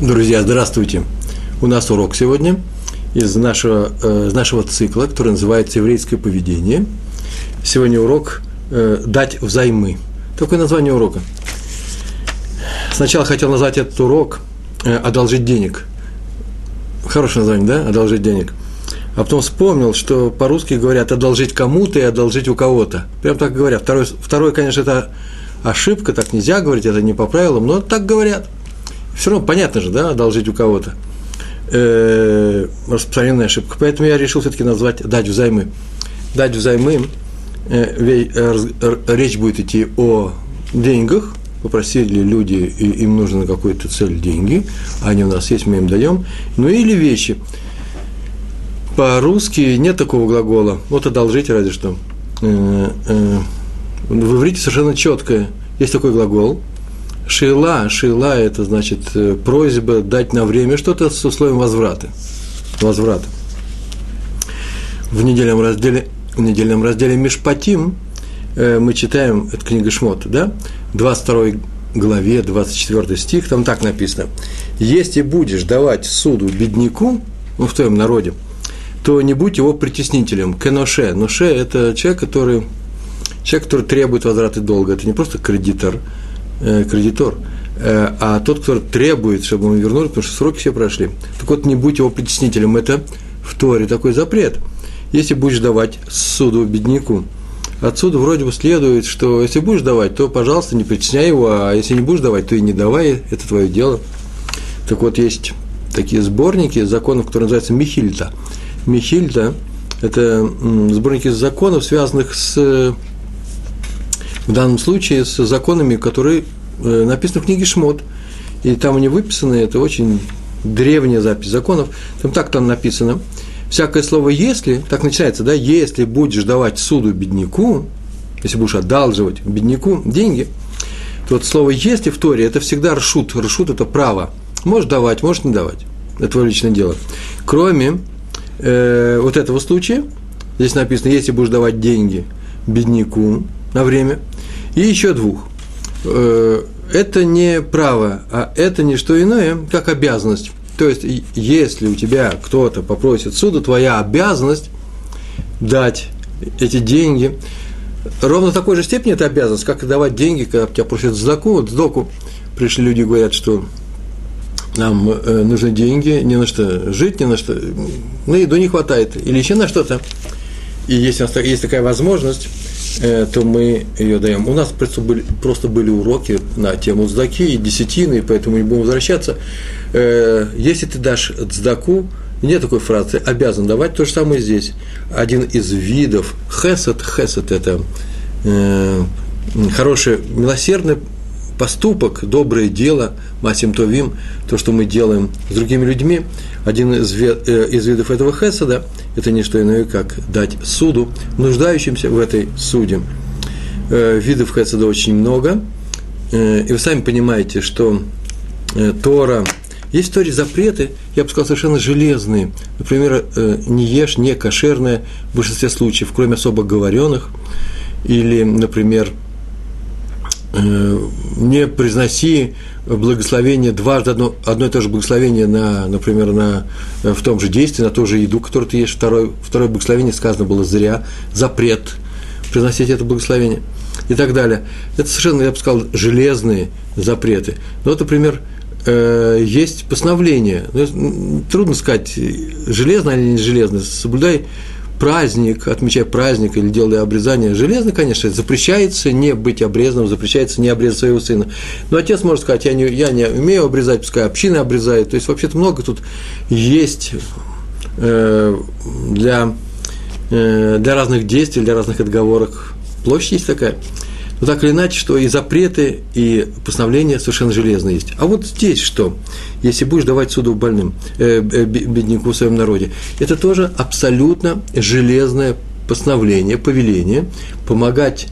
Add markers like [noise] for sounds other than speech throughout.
Друзья, здравствуйте! У нас урок сегодня из нашего, э, из нашего цикла, который называется «Еврейское поведение». Сегодня урок э, «Дать взаймы». Такое название урока. Сначала хотел назвать этот урок э, «Одолжить денег». Хорошее название, да? «Одолжить денег». А потом вспомнил, что по-русски говорят «одолжить кому-то» и «одолжить у кого-то». Прям так говорят. Второе, второе, конечно, это ошибка, так нельзя говорить, это не по правилам, но так говорят – все равно понятно же, да, одолжить у кого-то. Э, распространенная ошибка. Поэтому я решил все-таки назвать дать взаймы. Дать взаймы, э, э, речь будет идти о деньгах, попросили люди, и им нужно на какую-то цель деньги, они у нас есть, мы им даем, ну или вещи. По-русски нет такого глагола, вот одолжить разве что. Э, э, в иврите совершенно четкое. Есть такой глагол – Шейла, шейла – это значит э, просьба дать на время что-то с условием возврата. Возврата. В недельном разделе, в недельном разделе Мишпатим э, мы читаем, это книга Шмот, да, 22 главе, 24 стих, там так написано. «Если будешь давать суду бедняку, ну, в твоем народе, то не будь его притеснителем, кеноше. Ноше – это человек, который, человек, который требует возврата долга. Это не просто кредитор – Э, кредитор, э, а тот, кто требует, чтобы мы вернули, потому что сроки все прошли. Так вот, не будь его притеснителем, это в Торе такой запрет. Если будешь давать суду бедняку, отсюда вроде бы следует, что если будешь давать, то, пожалуйста, не притесняй его, а если не будешь давать, то и не давай, это твое дело. Так вот, есть такие сборники законов, которые называются Михильта. Михильта – это сборники законов, связанных с в данном случае с законами, которые э, написаны в книге Шмот. И там они выписаны, это очень древняя запись законов. Там так там написано. Всякое слово «если», так начинается, да, «если будешь давать суду бедняку», если будешь одалживать бедняку деньги, то вот слово «если» в Торе – это всегда ршут. Ршут – это право. Можешь давать, можешь не давать. Это твое личное дело. Кроме э, вот этого случая, здесь написано, если будешь давать деньги бедняку на время – и еще двух. Э, это не право, а это не что иное, как обязанность. То есть, если у тебя кто-то попросит суду, твоя обязанность дать эти деньги. Ровно в такой же степени это обязанность, как давать деньги, когда тебя просят сдаку. Вот сдаку пришли люди и говорят, что нам э, нужны деньги, не на что жить, не на что, на еду не хватает, или еще на что-то. И нас есть такая возможность, то мы ее даем. У нас просто были, просто были уроки на тему цдаки и десятины, поэтому не будем возвращаться. Э, если ты дашь цдаку, нет такой фразы, обязан давать, то же самое здесь. Один из видов хесед, хесед – это э, хороший, милосердный поступок, доброе дело, масим товим, то, что мы делаем с другими людьми, один из, э, из видов этого хесада – это не что иное, как дать суду нуждающимся в этой суде. Э, видов хесада очень много, э, и вы сами понимаете, что Тора, есть в Торе запреты, я бы сказал, совершенно железные. Например, не ешь не кошерное в большинстве случаев, кроме особо говоренных, или, например, не произноси благословение дважды, одно, одно и то же благословение, на, например, на, э, в том же действии, на ту же еду, которую ты ешь. Второе, второе благословение сказано было зря, запрет произносить это благословение и так далее. Это совершенно, я бы сказал, железные запреты. Ну, вот, например, э, есть постановление. Ну, трудно сказать, железное или не железное. Соблюдай праздник, отмечая праздник или делая обрезание, железно, конечно, запрещается не быть обрезанным, запрещается не обрезать своего сына. Но отец может сказать, я не, я не умею обрезать, пускай община обрезает. То есть, вообще-то много тут есть э, для, э, для разных действий, для разных отговорок. Площадь есть такая. Но так или иначе, что и запреты, и постановления совершенно железные есть. А вот здесь что? Если будешь давать суду больным, э, э, бедняку в своем народе, это тоже абсолютно железное постановление, повеление, помогать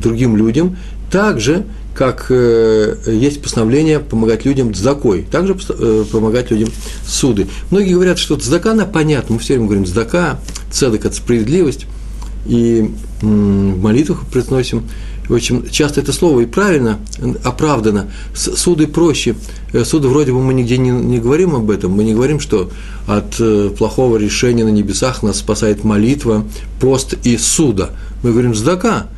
другим людям так же, как э, есть постановление помогать людям дзакой, также э, помогать людям суды. Многие говорят, что дзака, она понятна, мы все время говорим дзака, цедок – это справедливость, и в молитвах произносим очень часто это слово и правильно, оправдано. Суды проще. Э, суды вроде бы мы нигде не, не говорим об этом. Мы не говорим, что от э, плохого решения на небесах нас спасает молитва, пост и суда. Мы говорим «здака».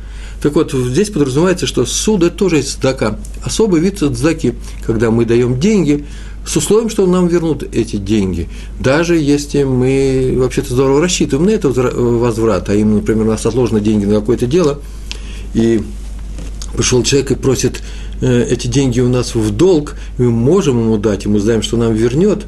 Так вот, здесь подразумевается, что суд – это тоже есть цдака. Особый вид цдаки, когда мы даем деньги с условием, что нам вернут эти деньги. Даже если мы вообще-то здорово рассчитываем на этот возврат, а им, например, у нас отложены деньги на какое-то дело, и пришел человек и просит э, эти деньги у нас в долг, мы можем ему дать, и мы знаем, что нам вернет,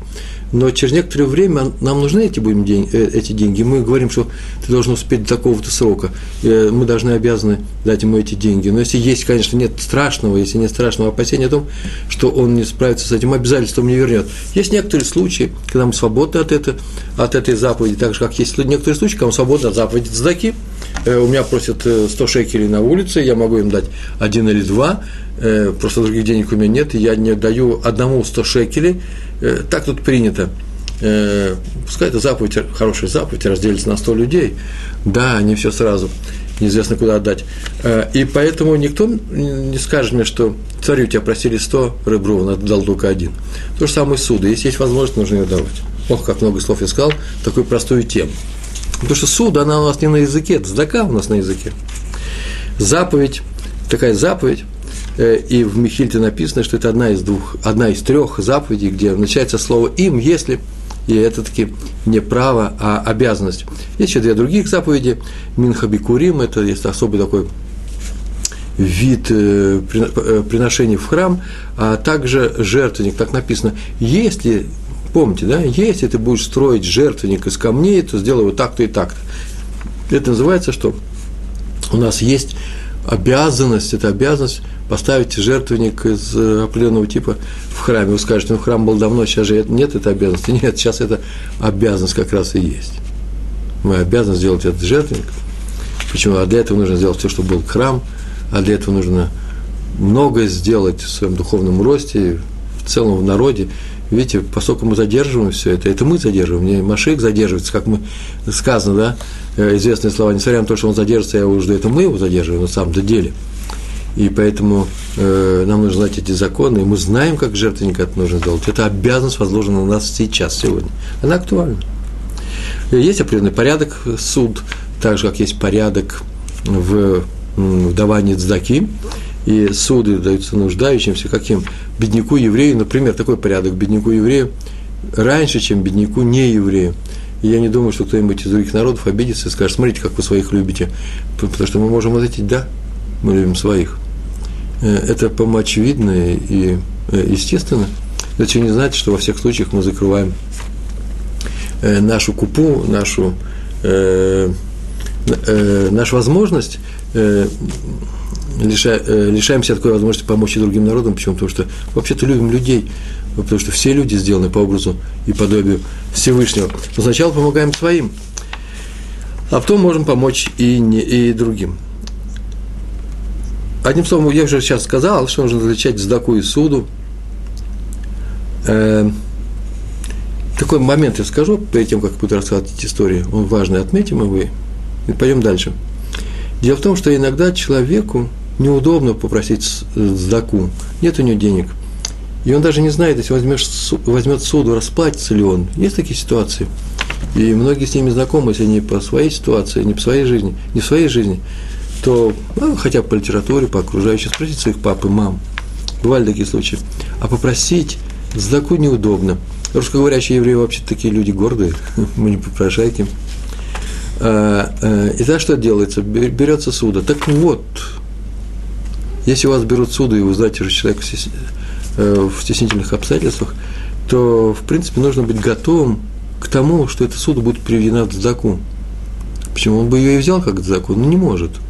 но через некоторое время нам нужны эти, будем день, э, эти деньги. Мы говорим, что ты должен успеть до такого-то срока. Э, мы должны обязаны дать ему эти деньги. Но если есть, конечно, нет страшного, если нет страшного опасения о том, что он не справится с этим обязательством, не вернет. Есть некоторые случаи, когда мы свободны от, это, от этой заповеди, так же, как есть некоторые случаи, когда мы свободны от заповеди цдаки. Э, у меня просят 100 шекелей на улице, я могу им дать один или два, просто других денег у меня нет, и я не даю одному 100 шекелей, так тут принято. Э, пускай это заповедь, хорошая заповедь, разделится на 100 людей. Да, не все сразу, неизвестно куда отдать. Э, и поэтому никто не скажет мне, что царю тебя просили 100 ребров, он дал только один. То же самое суды. Если есть возможность, нужно ее давать. Ох, как много слов я сказал, такую простую тему. Потому что суд, она у нас не на языке, это у нас на языке. Заповедь, такая заповедь, Э, и в Михильте написано, что это одна из двух, одна из трех заповедей, где начинается слово «им», если, и это таки не право, а обязанность. Есть еще две других заповеди. Минхабикурим – это есть особый такой вид э, э, приношений в храм, а также жертвенник, так написано, если, помните, да, если ты будешь строить жертвенник из камней, то сделай вот так-то и так-то. Это называется, что у нас есть обязанность, это обязанность поставить жертвенник из э, определенного типа в храме. Вы скажете, ну храм был давно, сейчас же нет этой обязанности. [laughs] Нет, сейчас это обязанность как раз и есть. Мы обязаны сделать этот жертвенник. Почему? А для этого нужно сделать все, чтобы был храм, а для этого нужно многое сделать в своем духовном росте, в целом в народе. Видите, поскольку мы задерживаем все это, это мы задерживаем, не Машик задерживается, как мы сказано, да, э, известные слова, несмотря на то, что он задержится, я уже это мы его задерживаем на самом-то деле – и поэтому э, нам нужно знать эти законы, и мы знаем, как жертвенник это нужно сделать. Это обязанность возложена на нас сейчас, сегодня. Она актуальна. Есть определенный порядок суд, так же, как есть порядок в, в давании цдаки, и суды даются нуждающимся, каким? Бедняку еврею, например, такой порядок, бедняку еврею раньше, чем бедняку не еврею. И я не думаю, что кто-нибудь из других народов обидится и скажет, смотрите, как вы своих любите. Потому что мы можем ответить, да, мы любим своих. Э, это, по-моему, очевидно и э, естественно. Это еще не значит, что во всех случаях мы закрываем э, нашу купу, нашу, нашу возможность, лишаемся такой возможности помочь и другим народам. Почему? Потому что вообще-то любим людей, потому что все люди сделаны по образу и подобию Всевышнего. Но сначала помогаем своим, а потом можем помочь и, не, и другим. Одним словом, я уже сейчас сказал, что нужно различать сдаку и суду. Э, такой момент я скажу, перед тем, как буду рассказывать эти истории, он важный, отметим его и пойдем дальше. Дело в том, что иногда человеку неудобно попросить сдаку, нет у него денег. И он даже не знает, если возьмешь, возьмет суду, расплатится ли он. Есть такие ситуации. И многие с ними знакомы, если не по своей ситуации, не по своей жизни, не в своей жизни, то ну, хотя бы по литературе, по окружающим, спросить своих пап и мам. Бывали такие случаи. А попросить сдаку неудобно. Русскоговорящие евреи вообще такие люди гордые, [laughs] мы не попрошайки. А, а, и за что делается? Берется суда. Так вот, если у вас берут суду, и вы знаете, что человек э, в стеснительных обстоятельствах, то, в принципе, нужно быть готовым к тому, что эта суда будет приведена в заку. Почему? Он бы ее и взял как закон, но не может –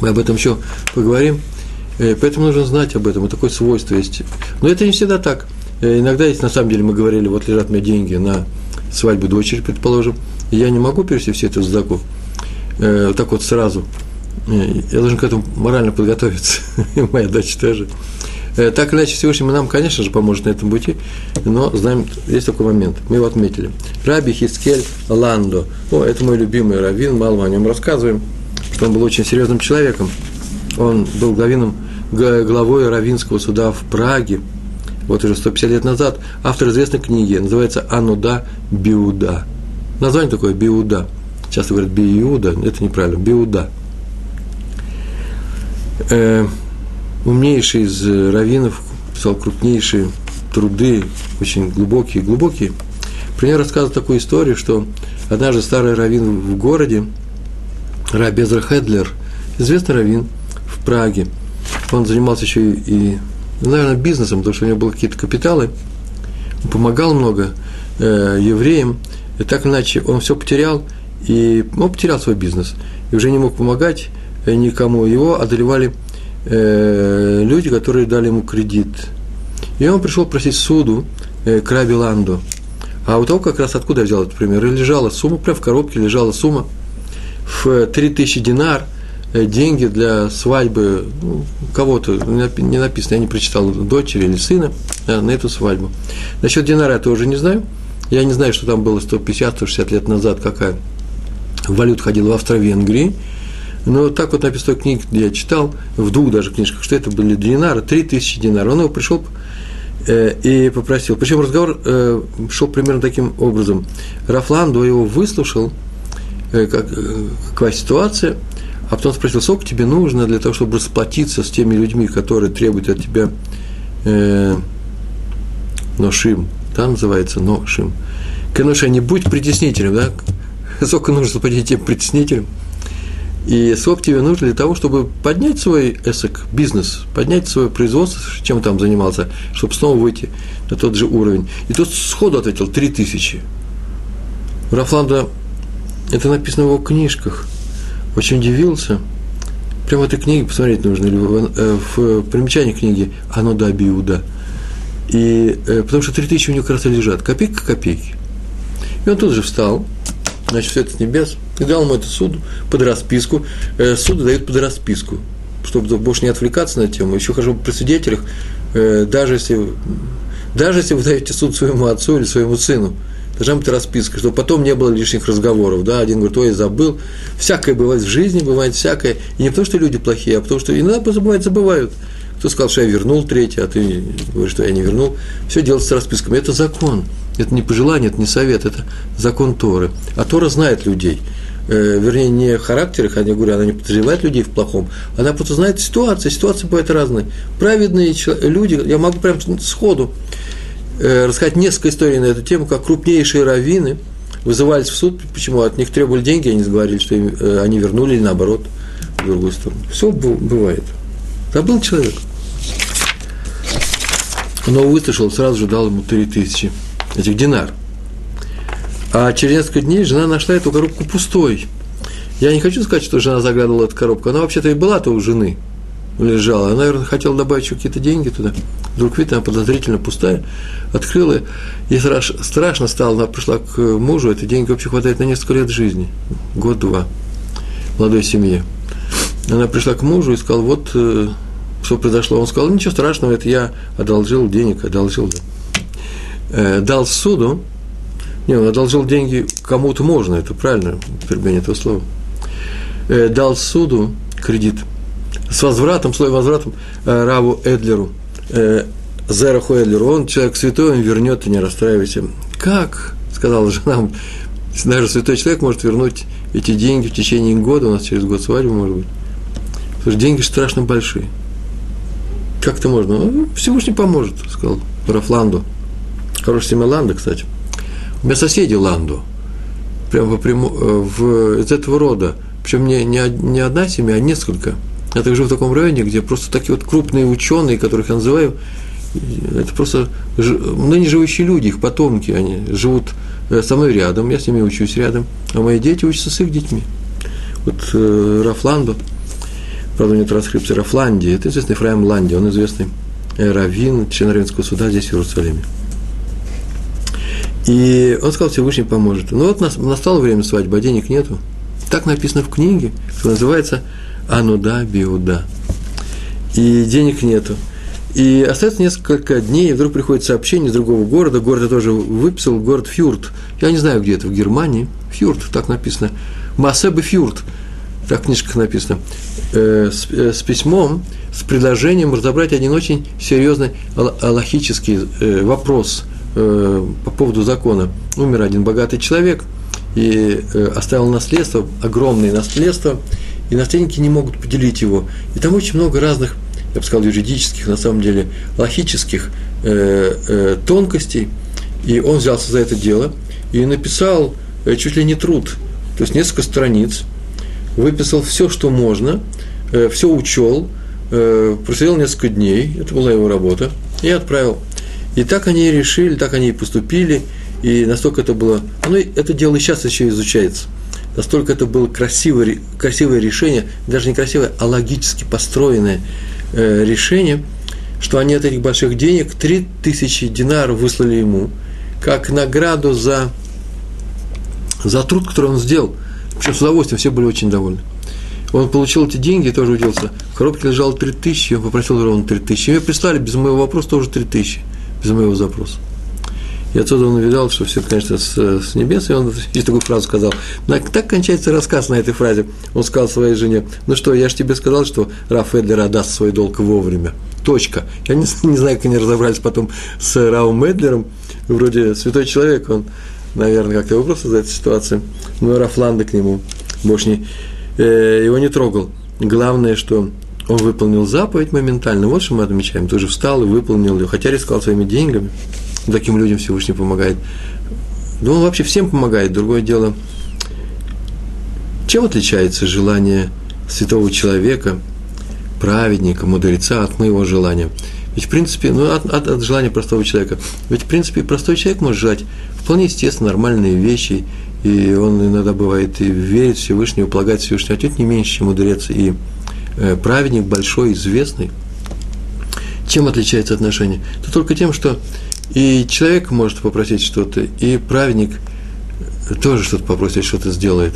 мы об этом еще поговорим. Э, поэтому нужно знать об этом, и такое свойство есть. Но это не всегда так. Э, иногда есть, на самом деле, мы говорили, вот лежат меня деньги на свадьбу дочери, предположим, я не могу перевести все это в сдаку, так вот сразу. Я должен к этому морально подготовиться, [laughs] и моя дочь тоже. Так или иначе, Всевышний нам, конечно же, поможет на этом пути, но знаем, есть такой момент, мы его отметили. Раби Хискель Ландо. О, это мой любимый раввин, мало мы о нем рассказываем – что он был очень серьезным человеком. Он был главином, главой Равинского суда в Праге, вот уже 150 лет назад, автор известной книги, называется «Ануда Биуда». Название такое «Биуда». Часто говорят «Биуда», это неправильно, «Биуда». Э, умнейший из раввинов писал крупнейшие труды, очень глубокие, глубокие. Него рассказывает такую историю, что однажды старый раввин в городе, Рабезра Хедлер, известный раввин в Праге, он занимался еще и, наверное, бизнесом, потому что у него были какие-то капиталы, он помогал много э, евреям, и так иначе он все потерял, и он потерял свой бизнес, и уже не мог помогать э, никому, его одолевали э, люди, которые дали ему кредит. И он пришел просить суду э, к Раби Ланду. А у того как раз откуда я взял этот пример? И лежала сумма, прям в коробке лежала сумма в 3000 динар, э, деньги для свадьбы ну, кого-то, не написано, я не прочитал, дочери или сына на эту свадьбу. Насчет динара я тоже не знаю. Я не знаю, что там было 150-160 лет назад, какая валюта ходила в Австро-Венгрии. Но так вот написано в книге, я читал, в двух даже книжках, что это были динары, 3000 динаров. Он его пришел э, и попросил. Причем разговор э, шел примерно таким образом. Рафландо его выслушал, э, как, какая ситуация, а потом спросил, сколько тебе нужно для того, чтобы расплатиться с теми людьми, которые требуют от тебя э, ношим, да, называется ношим. Конечно, не будь притеснителем, да, [laughs] сколько нужно заплатить тем притеснителям, и сколько тебе нужно для того, чтобы поднять свой эсок, бизнес, поднять свое производство, чем там занимался, чтобы снова выйти на тот же уровень. И тот сходу ответил, три тысячи. Рафланда, это написано в его книжках, очень удивился. Прямо этой книге посмотреть нужно, или в, э, в примечании книги «Оно да биуда». И, э, потому что три тысячи у него как раз лежат, копейка копейки. И он тут же встал, значит, все это с небес, и дал ему эту суду под расписку. Э, суды дают под расписку, чтобы больше не отвлекаться на тему. Еще хожу при свидетелях, э, даже если, даже если вы даете суд своему отцу или своему сыну, должна быть расписка, чтобы потом не было лишних разговоров. Да? Один говорит, ой, забыл. Всякое бывает в жизни, бывает всякое. И не потому, что люди плохие, а потому, что иногда просто забывают. Кто сказал, что я вернул третий, а ты говоришь, что я не вернул. Все делается с расписками. Это закон. Это не пожелание, это не совет, это закон Торы. А Тора знает людей. Э, вернее, не характер их, я говорю, она не подозревает людей в плохом, она просто знает ситуацию, ситуации бывают разные. Праведные люди, я могу прям сходу э, рассказать несколько историй на эту тему, как крупнейшие раввины вызывались в суд, почему от них требовали деньги, они говорили, что им, э, они вернули или наоборот в другую сторону. Все бывает. Забыл человек. Но выслушал, сразу же дал ему три тысячи этих динар. А через несколько дней жена нашла эту коробку пустой. Я не хочу сказать, что жена заглядывала эту коробку. Она вообще-то и была-то у жены лежала. Она, наверное, хотела добавить еще какие-то деньги туда. Вдруг видит, она подозрительно пустая. Открыла, и страш, страшно стало. Она пришла к мужу, эти деньги вообще хватает на несколько лет жизни. Год-два. Молодой семье. Она пришла к мужу и сказала, вот э, что произошло. Он сказал, ничего страшного, это я одолжил денег, одолжил. Э, дал суду, не, он одолжил деньги кому-то можно, это правильно, употребление этого слова. Э, дал суду кредит с возвратом, слой возвратом э, Раву Эдлеру, э, Зераху Эдлеру. Он человек святой, он вернет, и не расстраивайся. Как? Сказала жена, даже святой человек может вернуть эти деньги в течение года, у нас через год свадьба может быть. Потому что деньги страшно большие. Как это можно? Ну, Всевышний поможет, сказал Рафланду. Хорошее семя Ланда, кстати. У меня соседи Ланду, прямо прямо э, в, из этого рода. Причем не, не, не одна семья, а несколько. Я так живу в таком районе, где просто такие вот крупные ученые, которых я называю, это просто ныне живущие люди, их потомки, они живут э, со мной рядом, я с ними учусь рядом, а мои дети учатся с их детьми. Вот э, Рафланду, правда, нет транскрипции Рафландии, это известный Фраим Ланди, он известный э, раввин, член Равинского суда здесь, в Иерусалиме. И он сказал, Всевышний поможет. Ну вот настало время свадьбы, а денег нету. Так написано в книге, что называется «Ануда биуда». И денег нету. И остается несколько дней, и вдруг приходит сообщение из другого города. Город я тоже выписал, город Фюрт. Я не знаю, где это, в Германии. Фюрт, так написано. Массебе Фюрт, так в книжках написано. э, с, э, с письмом, с предложением разобрать один очень серьезный аллахический э, вопрос э, по поводу закона. Умер один богатый человек и э, оставил наследство, огромное наследство, и наследники не могут поделить его. И там очень много разных, я бы сказал, юридических, на самом деле, логических э, э, тонкостей. И он взялся за это дело и написал э, чуть ли не труд, то есть несколько страниц, выписал все, что можно, э, все учел, э, просидел несколько дней, это была его работа, и отправил. И так они и решили, так они и поступили, и настолько это было, оно, это дело и сейчас еще изучается, настолько это было красивое, красивое решение, даже не красивое, а логически построенное э, решение, что они от этих больших денег 3000 динаров выслали ему, как награду за, за труд, который он сделал. Причем с удовольствием, все были очень довольны. Он получил эти деньги, тоже удивился. В коробке лежало 3 тысячи, он попросил ровно 3 тысячи. Мне прислали без моего вопроса тоже 3 без моего запроса. И отсюда он увидал, что все, конечно, с, с небес, и он [laughs] здесь такую фразу сказал. Так кончается рассказ на этой фразе. Он сказал своей жене, ну что, я же тебе сказал, что Раф Эдлер отдаст свой долг вовремя. Точка. Я не, [laughs] не знаю, как они разобрались потом с Раум Эдлером, вроде святой человек, он, наверное, как-то его просто за эту ситуацию. Но Раф Ланда к нему больше не, э, его не трогал. Главное, что он выполнил заповедь моментально. Вот что мы отмечаем. Тоже встал и выполнил ее, хотя рисковал своими деньгами. Таким людям Всевышний помогает. Да он вообще всем помогает. Другое дело, чем отличается желание святого человека, праведника, мудреца от моего желания? Ведь, в принципе, ну, от, от, от желания простого человека. Ведь, в принципе, простой человек может желать вполне естественно нормальные вещи, и он иногда бывает и верит в Всевышнего, полагает Всевышнего, отнюдь не меньше, чем мудрец и праведник большой, известный. Чем отличается отношение? Это только тем, что и человек может попросить что-то, и праведник тоже что-то попросит, что-то сделает.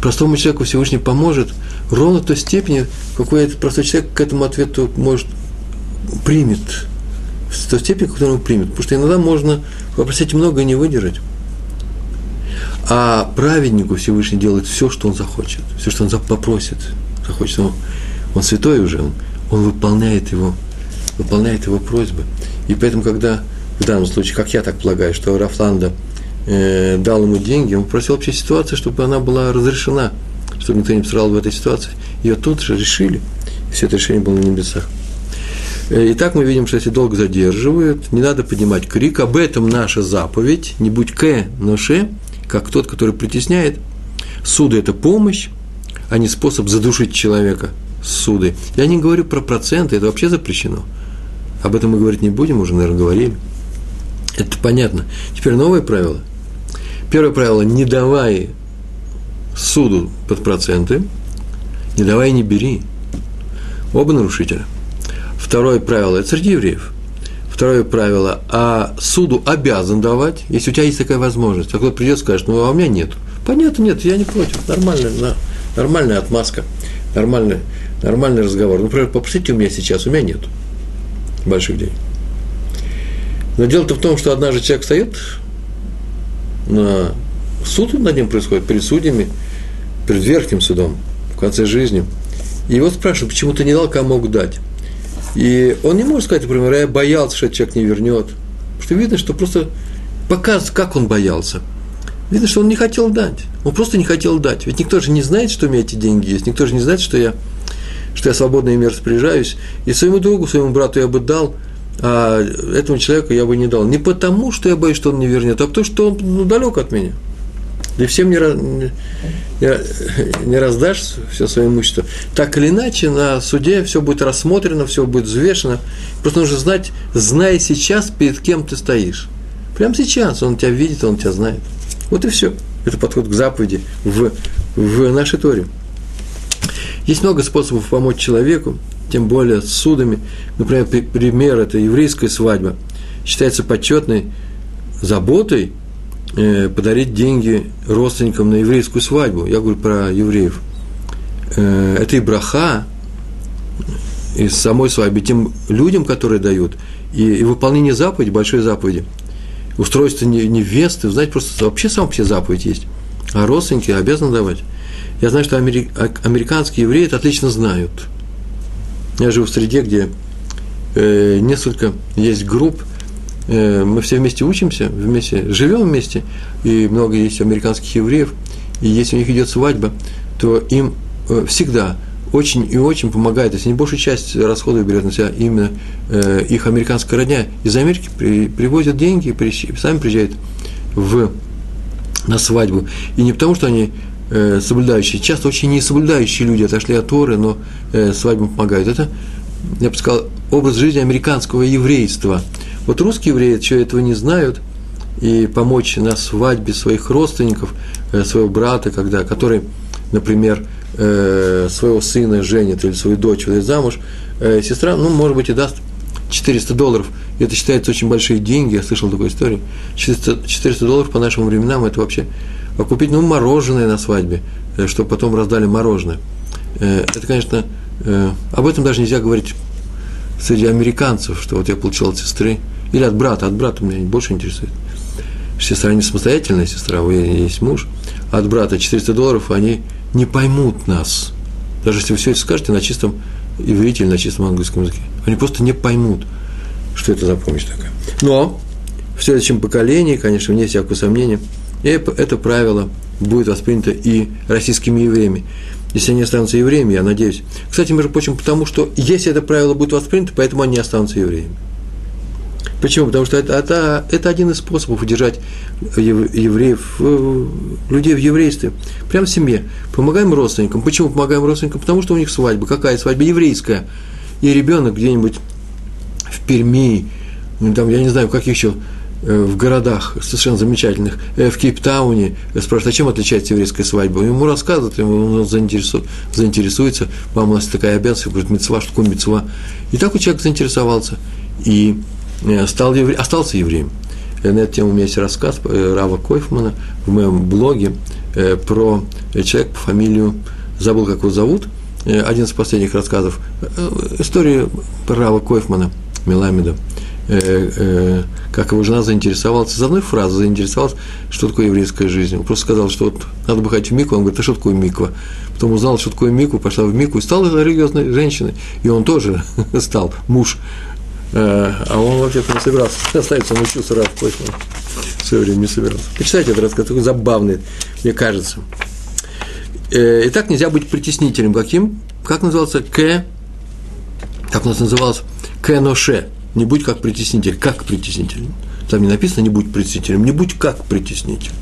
Простому человеку Всевышний поможет ровно в той степени, какой этот простой человек к этому ответу может примет, в той степени, которую он примет. Потому что иногда можно попросить много и не выдержать. А праведнику Всевышний делает все, что он захочет, все, что он попросит, захочет. Он, он святой уже, он, он выполняет его, выполняет его просьбы. И поэтому, когда в данном случае, как я так полагаю, что Рафланда э, дал ему деньги, он просил вообще ситуацию, чтобы она была разрешена, чтобы никто не пострадал в этой ситуации. Ее тут же решили, и все это решение было на небесах. Э, итак, мы видим, что если долг задерживают, не надо поднимать крик, об этом наша заповедь, не будь к, но ше, как тот, который притесняет. Суды – это помощь, а не способ задушить человека суды. Я не говорю про проценты, это вообще запрещено. Об этом мы говорить не будем, уже, наверное, говорили. Это понятно. Теперь новое правило. Первое правило – не давай суду под проценты, не давай и не бери. Оба нарушителя. Второе правило – это среди евреев. Второе правило, а суду обязан давать, если у тебя есть такая возможность. А кто придет скажет, ну, а у меня нет. Понятно, нет, я не против, нормальная, на, нормальная отмазка, нормальный, нормальный разговор. Например, попросите у меня сейчас, у меня нет больших денег. Но дело-то в том, что однажды человек встает на суд над ним происходит, перед судьями, перед верхним судом, в конце жизни. И его спрашивают, почему ты не дал, кому мог дать. И он не может сказать, например, я боялся, что человек не вернет. Потому что видно, что просто показывает, как он боялся. Видно, что он не хотел дать. Он просто не хотел дать. Ведь никто же не знает, что у меня эти деньги есть. Никто же не знает, что я, что я свободно ими распоряжаюсь. И своему другу, своему брату я бы дал, а этому человеку я бы не дал. Не потому, что я боюсь, что он не вернет, а потому, что он ну, далек от меня. Да и всем не, не, не раздашь все свое имущество. Так или иначе, на суде все будет рассмотрено, все будет взвешено. Просто нужно знать, знай сейчас, перед кем ты стоишь. Прямо сейчас он тебя видит, он тебя знает. Вот и все. Это подход к заповеди в, в нашей Торе. Есть много способов помочь человеку, тем более с судами. Например, пример – это еврейская свадьба. Считается почетной заботой – Э, подарить деньги родственникам на еврейскую свадьбу. Я говорю про евреев. Э, это и браха из самой свадьбы тем людям, которые дают, и, и выполнение заповеди, большой заповеди. Устройство невесты, знаете, просто вообще сам все заповедь есть. А родственники обязаны давать. Я знаю, что американские евреи это отлично знают. Я живу в среде, где э, несколько есть групп, э, мы все вместе учимся, вместе живем вместе, и много есть американских евреев, и если у них идет свадьба, то им э, всегда очень и очень помогает, если не большую часть расходов берет на себя именно э, их американская родня. Из Америки при, привозят деньги, при, сами приезжают в, на свадьбу. И не потому, что они э, соблюдающие, часто очень не соблюдающие люди отошли от Торы, но э, свадьбам помогают. Это, я бы сказал, образ жизни американского еврейства. Вот русские евреи еще этого не знают, и помочь на свадьбе своих родственников, э, своего брата, когда, который, например, э, своего сына женит или свою дочь выдает замуж, э, сестра, ну, может быть, и даст 400 долларов. Это считается очень большие деньги, я слышал такую историю. 400, 400 долларов по нашим временам – это вообще купить, ну, мороженое на свадьбе, э, чтобы потом раздали мороженое. Это, конечно, об этом даже нельзя говорить среди американцев, что вот я получил от сестры, или от брата, от брата меня больше интересует. Сестра не самостоятельная сестра, у нее есть муж, от брата 400 долларов, они не поймут нас. Даже если вы все это скажете на чистом иврите или на чистом английском языке. Они просто не поймут, что это за помощь такая. Но в следующем поколении, конечно, вне всякого сомнения, это правило будет воспринято и российскими евреями. Если они останутся евреями, я надеюсь. Кстати, между прочим, потому что если это правило будет воспринято, поэтому они останутся евреями. Почему? Потому что это, это, это один из способов удержать евреев, э, людей в еврействе, прямо в семье. Помогаем родственникам. Почему помогаем родственникам? Потому что у них свадьба. Какая свадьба? Еврейская. И ребенок где-нибудь в Перми, ну, там, я не знаю, как еще, э, в городах совершенно замечательных, э, в Кейптауне, спрашивают, а чем отличается еврейская свадьба? Ему рассказывают, ему он заинтересуется, мама, у нас такая обязанность, говорит, мецва, что такое мецва. И так у человека заинтересовался. И стал евре... остался евреем. Э, на эту тему у меня есть рассказ э, Рава Койфмана в моем блоге про человека по фамилию, забыл, как его зовут, один из последних рассказов, история Рава Койфмана, Меламеда, как его жена заинтересовалась, из одной фразы заинтересовалась, что такое еврейская жизнь. Он просто сказал, что вот надо бы ходить в мику, он говорит, а что такое миква? Потом узнал, что такое мику, пошла в мику и стала религиозной женщиной. И он тоже [laughs] стал муж Э, а он вообще-то не собирался остается, он учился Рав Койфман. В свое время не собирался. Почитайте этот рассказ, такой забавный, мне кажется. Э, и так нельзя быть притеснителем. Каким? Как назывался? К. Как у нас называлось? Кэноше. Не будь как притеснитель. Как притеснитель. Там не написано «не будь притеснителем», не будь как притеснитель.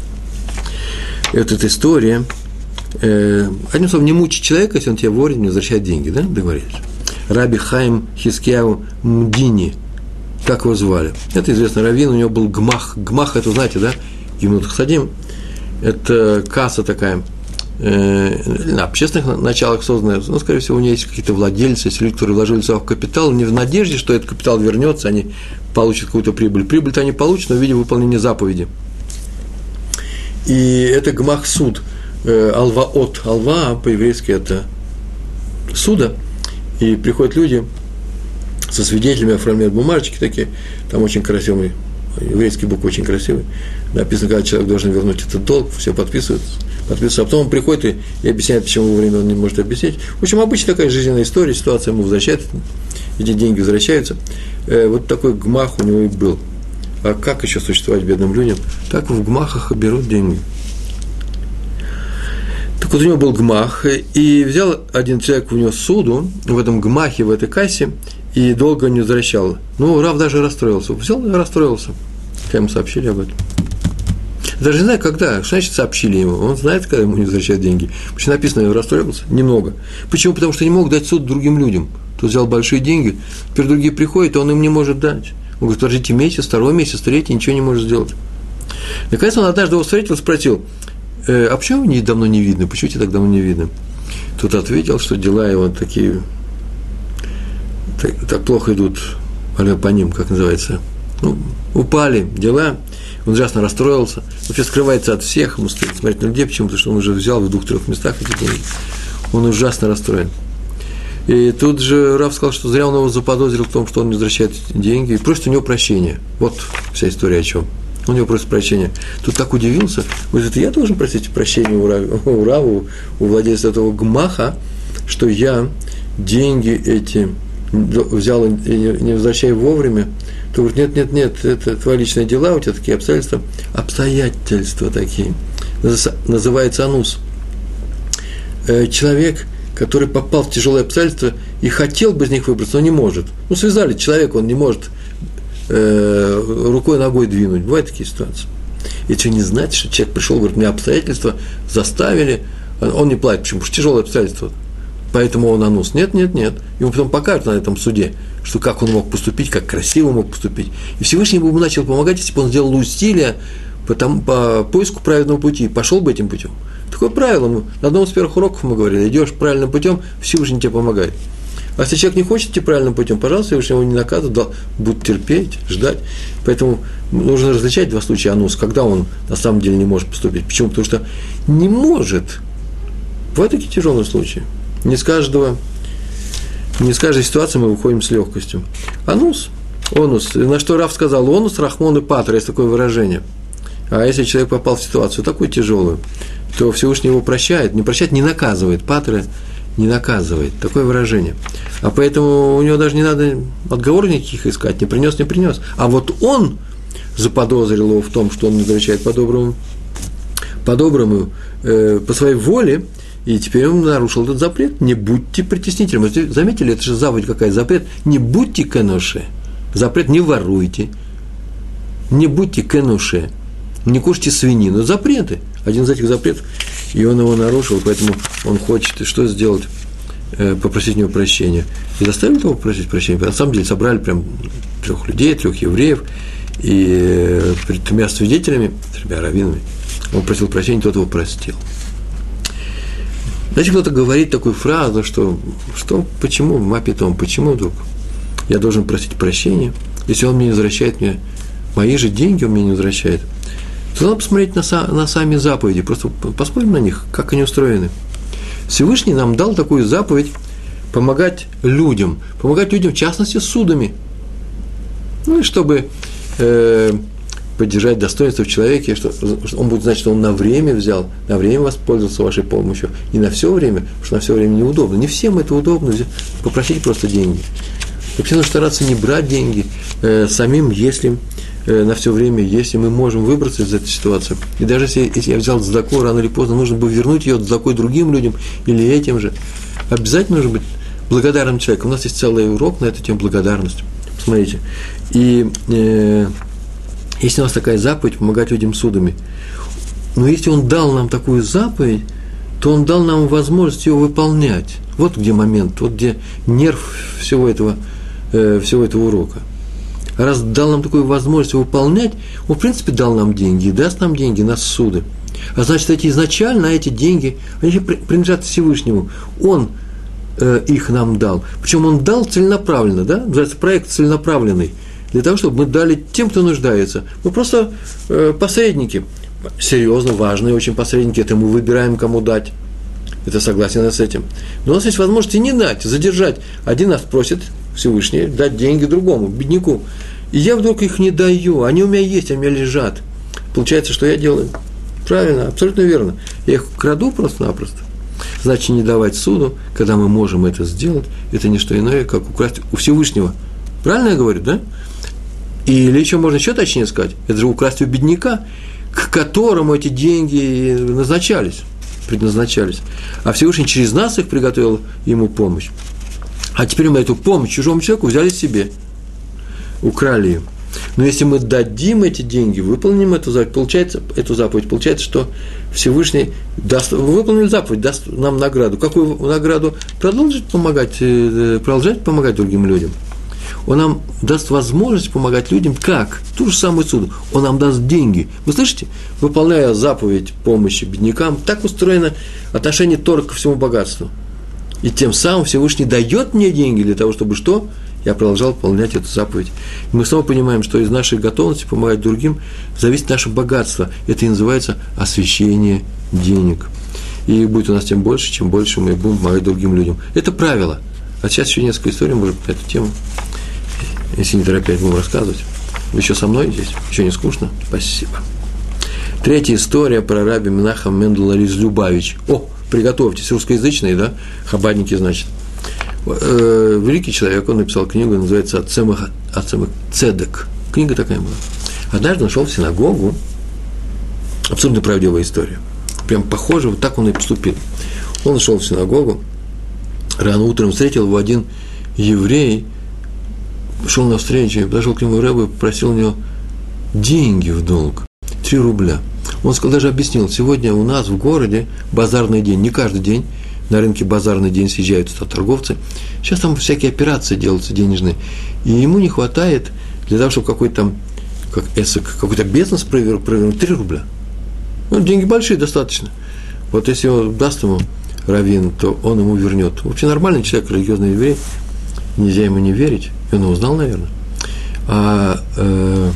И вот эта история. Э, одним словом, не мучить человека, если он тебе ворит, не возвращает деньги, да, договорились? Раби Хайм Хискяу Мдини, как его звали. Это известный раввин, у него был гмах. Гмах, это знаете, да? Гимнут Хасадим. Это касса такая, э, на общественных началах созданная, ну, скорее всего, у нее есть какие-то владельцы, если люди, которые вложили сюда в капитал, не в надежде, что этот капитал вернется, они получат какую-то прибыль. Прибыль-то они получат, но в виде выполнения заповеди. И это гмах суд, э, алва от, алва по-еврейски это суда – и приходят люди со свидетелями, оформляют бумажечки такие, там очень красивый, еврейский букв очень красивый, написано, когда человек должен вернуть этот долг, все подписывают, подписывают, а потом он приходит и, и объясняет, почему время он не может объяснить. В общем, обычная такая жизненная история, ситуация ему возвращается, эти деньги возвращаются. Э, вот такой гмах у него и был. А как еще существовать бедным людям? Так в гмахах берут деньги. Так вот, у него был гмах, и взял один человек у него суду в этом гмахе, в этой кассе, и долго не возвращал. Ну, Рав даже расстроился. Взял и расстроился. Когда ему сообщили об этом. Даже не знаю, когда. Что значит сообщили ему? Он знает, когда ему не возвращают деньги. Почему написано, расстроился? Немного. Почему? Потому что не мог дать суд другим людям. Тот взял большие деньги, теперь другие приходят, а он им не может дать. Он говорит, подождите месяц, второй месяц, третий, ничего не может сделать. Наконец он однажды его встретил, спросил, э, а почему его давно не видно? Почему тебя так давно не видно? Тут ответил, что дела его такие, так, так плохо идут, по ним, как называется, ну, упали дела, он ужасно расстроился, вообще скрывается от всех, ему стоит смотреть на людей, почему? Потому что он уже взял в двух-трех местах эти деньги. Он ужасно расстроен. И тут же Раф сказал, что зря он его заподозрил в том, что он не возвращает деньги, и просит у него прощения. Вот вся история о чем. У него просит прощения. Тут так удивился, говорит, я должен просить прощения у, Рав, у Раву, у владельца этого гмаха, что я деньги эти взял и не возвращаю вовремя, то говорит, нет, нет, нет, это твои личные дела, у тебя такие обстоятельства, обстоятельства такие. Называется анус. Э, человек, который попал в тяжелые обстоятельства и хотел бы из них выбраться, но не может. Ну, связали человека, он не может э, рукой, ногой двинуть. Бывают такие ситуации. И что не значит, что человек пришел, говорит, меня обстоятельства заставили, он не платит. Почему? Потому что тяжелые обстоятельства. Поэтому он анус. Нет, нет, нет. Ему потом покажут на этом суде, что как он мог поступить, как красиво мог поступить. И Всевышний бы ему начал помогать, если бы он сделал усилия по, там, по поиску правильного пути, пошел бы этим путем. Такое правило, на одном из первых уроков мы говорили, идешь правильным путем, Всевышний тебе помогает. А если человек не хочет идти правильным путем, пожалуйста, Всевышний его не наказывает, да, будет терпеть, ждать. Поэтому нужно различать два случая анус, когда он на самом деле не может поступить. Почему? Потому что не может. Бывают такие тяжелые случаи. Не с каждого, не с каждой ситуации мы выходим с легкостью. Анус, онус, на что Раф сказал, онус, рахмон и патра, есть такое выражение. А если человек попал в ситуацию такую тяжелую, то Всевышний его прощает, не прощает, не наказывает. Патры не наказывает. Такое выражение. А поэтому у него даже не надо отговорок никаких искать, не принес, не принес. А вот он заподозрил его в том, что он возвращает по-доброму, по-доброму, э, по своей воле, и теперь он нарушил этот запрет. Не будьте притеснителем. Заметили, это же заповедь какая запрет. Не будьте кенуше. Запрет не воруйте. Не будьте кенуше. Не кушайте свинину. Запреты. Один из этих запретов. И он его нарушил, поэтому он хочет что сделать? Э, попросить у него прощения. И заставили его попросить прощения. На самом деле собрали прям трех людей, трех евреев, и э, перед тремя свидетелями, тремя раввинами, он просил прощения, тот его простил. Знаете, кто-то говорит такую фразу, что, что почему, мапитом, почему вдруг я должен просить прощения, если он мне не возвращает мне мои же деньги, он мне не возвращает, то посмотреть на, на сами заповеди, просто посмотрим на них, как они устроены. Всевышний нам дал такую заповедь помогать людям, помогать людям, в частности, судами. Ну и чтобы э, поддержать достоинство в человеке, что он будет знать, что он на время взял, на время воспользовался вашей помощью, не на все время, потому что на все время неудобно. Не всем это удобно, попросите просто деньги. Вообще нужно стараться не брать деньги э, самим, если на все время, если мы можем выбраться из этой ситуации. И даже если, если я взял задаку, рано или поздно нужно бы вернуть ее задакой другим людям или этим же. Обязательно нужно быть благодарным человеком. У нас есть целый урок на эту тему благодарность. Посмотрите. И э, если у нас такая заповедь, помогать людям судами. Но если он дал нам такую заповедь, то он дал нам возможность ее выполнять. Вот где момент, вот где нерв всего этого, э, всего этого урока. Раз дал нам такую возможность выполнять, он, в принципе, дал нам деньги, и даст нам деньги на суды. А значит, эти изначально эти деньги, они принадлежат Всевышнему. Он э, их нам дал. Причем он дал целенаправленно, да? Называется проект целенаправленный для того, чтобы мы дали тем, кто нуждается. Мы просто э, посредники, серьезно, важные очень посредники, это мы выбираем, кому дать. Это согласен с этим. Но у нас есть возможность и не дать, задержать. Один нас просит Всевышний дать деньги другому, бедняку. И я вдруг их не даю, они у меня есть, они у меня лежат. Получается, что я делаю? Правильно, абсолютно верно. Я их краду просто-напросто. Значит, не давать суду, когда мы можем это сделать, это не что иное, как украсть у Всевышнего. Правильно я говорю, да? Или еще можно еще точнее сказать, это же украсть у бедняка, к которому эти деньги назначались, предназначались. А Всевышний через нас их приготовил ему помощь. А теперь мы эту помощь чужому человеку взяли себе, украли ее. Но если мы дадим эти деньги, выполним эту заповедь, получается, эту заповедь, получается, что Всевышний даст, выполнил заповедь, даст нам награду. Какую награду? Продолжить помогать, э, продолжать помогать другим людям – он нам даст возможность помогать людям. Как? Ту же самую суду. Он нам даст деньги. Вы слышите? Выполняя заповедь помощи беднякам, так устроено отношение Тора ко всему богатству. И тем самым Всевышний дает мне деньги для того, чтобы что? Я продолжал выполнять эту заповедь. И мы снова понимаем, что из нашей готовности помогать другим зависит наше богатство. Это и называется освящение денег. И будет у нас тем больше, чем больше мы будем помогать другим людям. Это правило. А сейчас еще несколько историй, может, на эту тему если не торопясь, будем рассказывать. Вы еще со мной здесь? Еще не скучно? Спасибо. Третья история про раби Минахам Мендела Любавич. О, приготовьтесь, русскоязычные, да? Хабадники, значит. Э, великий человек, он написал книгу, называется «Ацемах, Ацемах Цедек». Книга такая была. Однажды он шел в синагогу, абсолютно правдивая история. Прям похоже, вот так он и поступил. Он шел в синагогу, рано утром встретил его один еврей, шел навстречу, подошел к нему Рэбе, просил у него деньги в долг, 3 рубля. Он сказал, даже объяснил, сегодня у нас в городе базарный день, не каждый день, на рынке базарный день съезжают туда торговцы. Сейчас там всякие операции делаются денежные. И ему не хватает для того, чтобы какой-то там, как эсок, какой-то бизнес провернуть, 3 рубля. Ну, деньги большие достаточно. Вот если он даст ему раввин, то он ему вернет. Вообще нормальный человек, религиозный еврей, нельзя ему не верить. И он его знал, наверное. А э,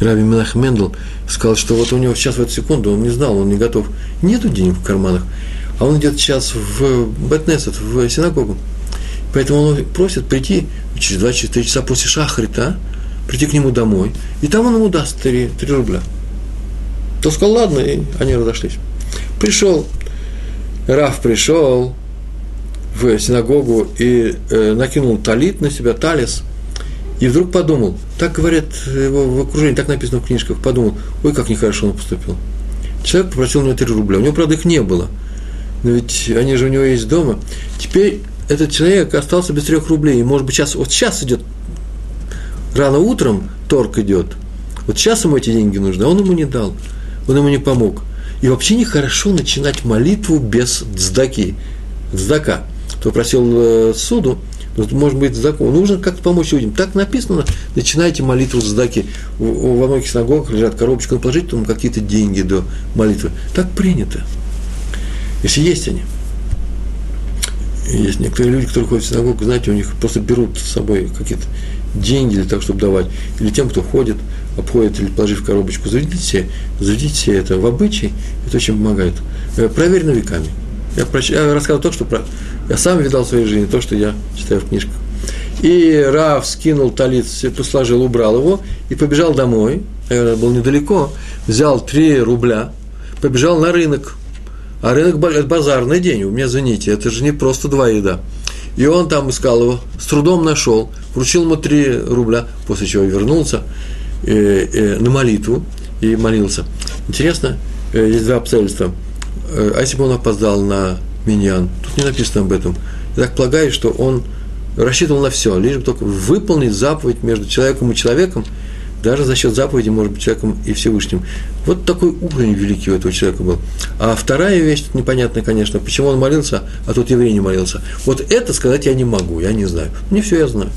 Раби Минах Мендел сказал, что вот у него сейчас в эту секунду, он не знал, он не готов. Нету денег в карманах. А он идет сейчас в Бетнесет, в синагогу. Поэтому он просит прийти через 2-3 часа после шахрита, прийти к нему домой, и там он ему даст 3, 3 рубля. То сказал, ладно, и они разошлись. Пришел, Раф пришел в синагогу и э, накинул талит на себя, талис, и вдруг подумал, так говорят его в окружении, так написано в книжках, подумал, ой, как нехорошо он поступил. Человек попросил у него 3 рубля, у него, правда, их не было, но ведь они же у него есть дома. Теперь этот человек остался без трех рублей, и, может быть, сейчас, вот сейчас идет, рано утром торг идет, вот сейчас ему эти деньги нужны, а он ему не дал, он ему не помог. И вообще нехорошо начинать молитву без цдаки, цдака. Кто просил э, суду, ну, может быть, закон. Нужно как-то помочь людям. Так написано, начинайте молитву с даки. Во многих синагогах лежат коробочки, ну, положите там какие-то деньги до молитвы. Так принято. Если есть они. Есть некоторые люди, которые ходят в синагогу, знаете, у них просто берут с собой какие-то деньги для того, чтобы давать. Или тем, кто ходит, обходит или положив коробочку, заведите себе, заведите себе это в обычай, это очень помогает. Э, проверено веками. Я, проч... я рассказывал то, что про... я сам видал в своей жизни, то, что я читаю в книжках. И Рав скинул талит, сложил, убрал его и побежал домой. Я был недалеко, взял 3 рубля, побежал на рынок. А рынок – это базарный день, у меня, извините, это же не просто два еда. И он там искал его, с трудом нашел, вручил ему 3 рубля, после чего вернулся э, э, на молитву и молился. Интересно, э, есть два обстоятельства. Э, а если бы он опоздал на миньян, тут не написано об этом. Я так полагаю, что он рассчитывал на все, лишь бы только выполнить заповедь между человеком и человеком, даже за счет заповеди, может быть, человеком и Всевышним. Вот такой уровень великий у этого человека был. А вторая вещь, тут конечно, почему он молился, а тот еврей не молился. Вот это сказать я не могу, я не знаю. Не все я знаю.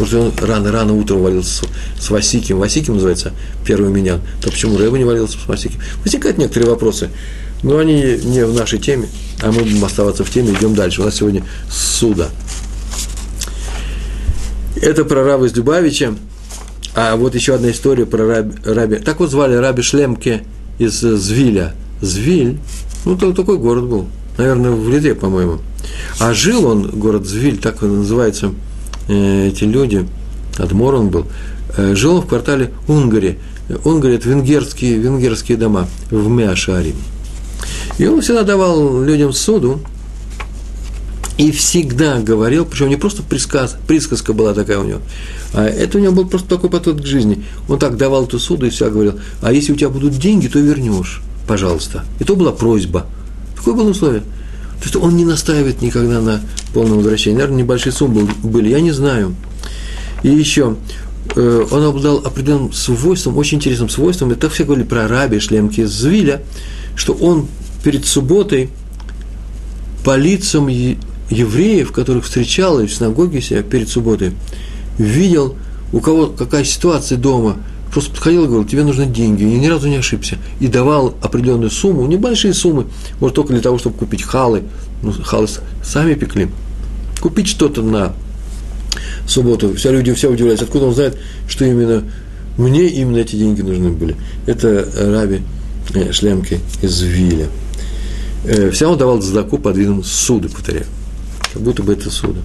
Потому что он рано-рано утром молился с, Васиким. Васиким называется первый меня. То почему Рэба не молился с Васиким? Возникают некоторые вопросы. Но они не в нашей теме, а мы будем оставаться в теме, идем дальше. У нас сегодня суда. Это про раба из Дубавича. А вот еще одна история про раби, раби. Так вот звали раби Шлемке из Звиля. Звиль, ну, то, такой город был. Наверное, в Литве, по-моему. А жил он, город Звиль, так он называется, эти люди, Адмор он был, э, жил в квартале Унгари. Унгари – это венгерские, венгерские дома в Меашаре. И он всегда давал людям суду, и всегда говорил, причем не просто присказ, присказка была такая у него, а это у него был просто такой подход к жизни. Он так давал эту суду и всегда говорил, а если у тебя будут деньги, то вернешь, пожалуйста. И то была просьба. Такое было условие. То есть он не настаивает никогда на полном возвращении. Наверное, небольшие суммы были, я не знаю. И еще, э, он обладал определенным свойством, очень интересным свойством, и так все говорили про раби Шлемки Звиля, что он перед субботой по лицам евреев, которых встречал в синагоге себя перед субботой, видел, у кого какая ситуация дома, просто подходил и говорил, тебе нужны деньги, и ни разу не ошибся, и давал определенную сумму, небольшие суммы, может, только для того, чтобы купить халы, ну, халы сами пекли, купить что-то на субботу. Все люди все удивляются, откуда он знает, что именно мне именно эти деньги нужны были. Это раби э, Шлемки из Виля. Э, Вся он давал задаку под видом суды, повторяю. Как будто бы это суды.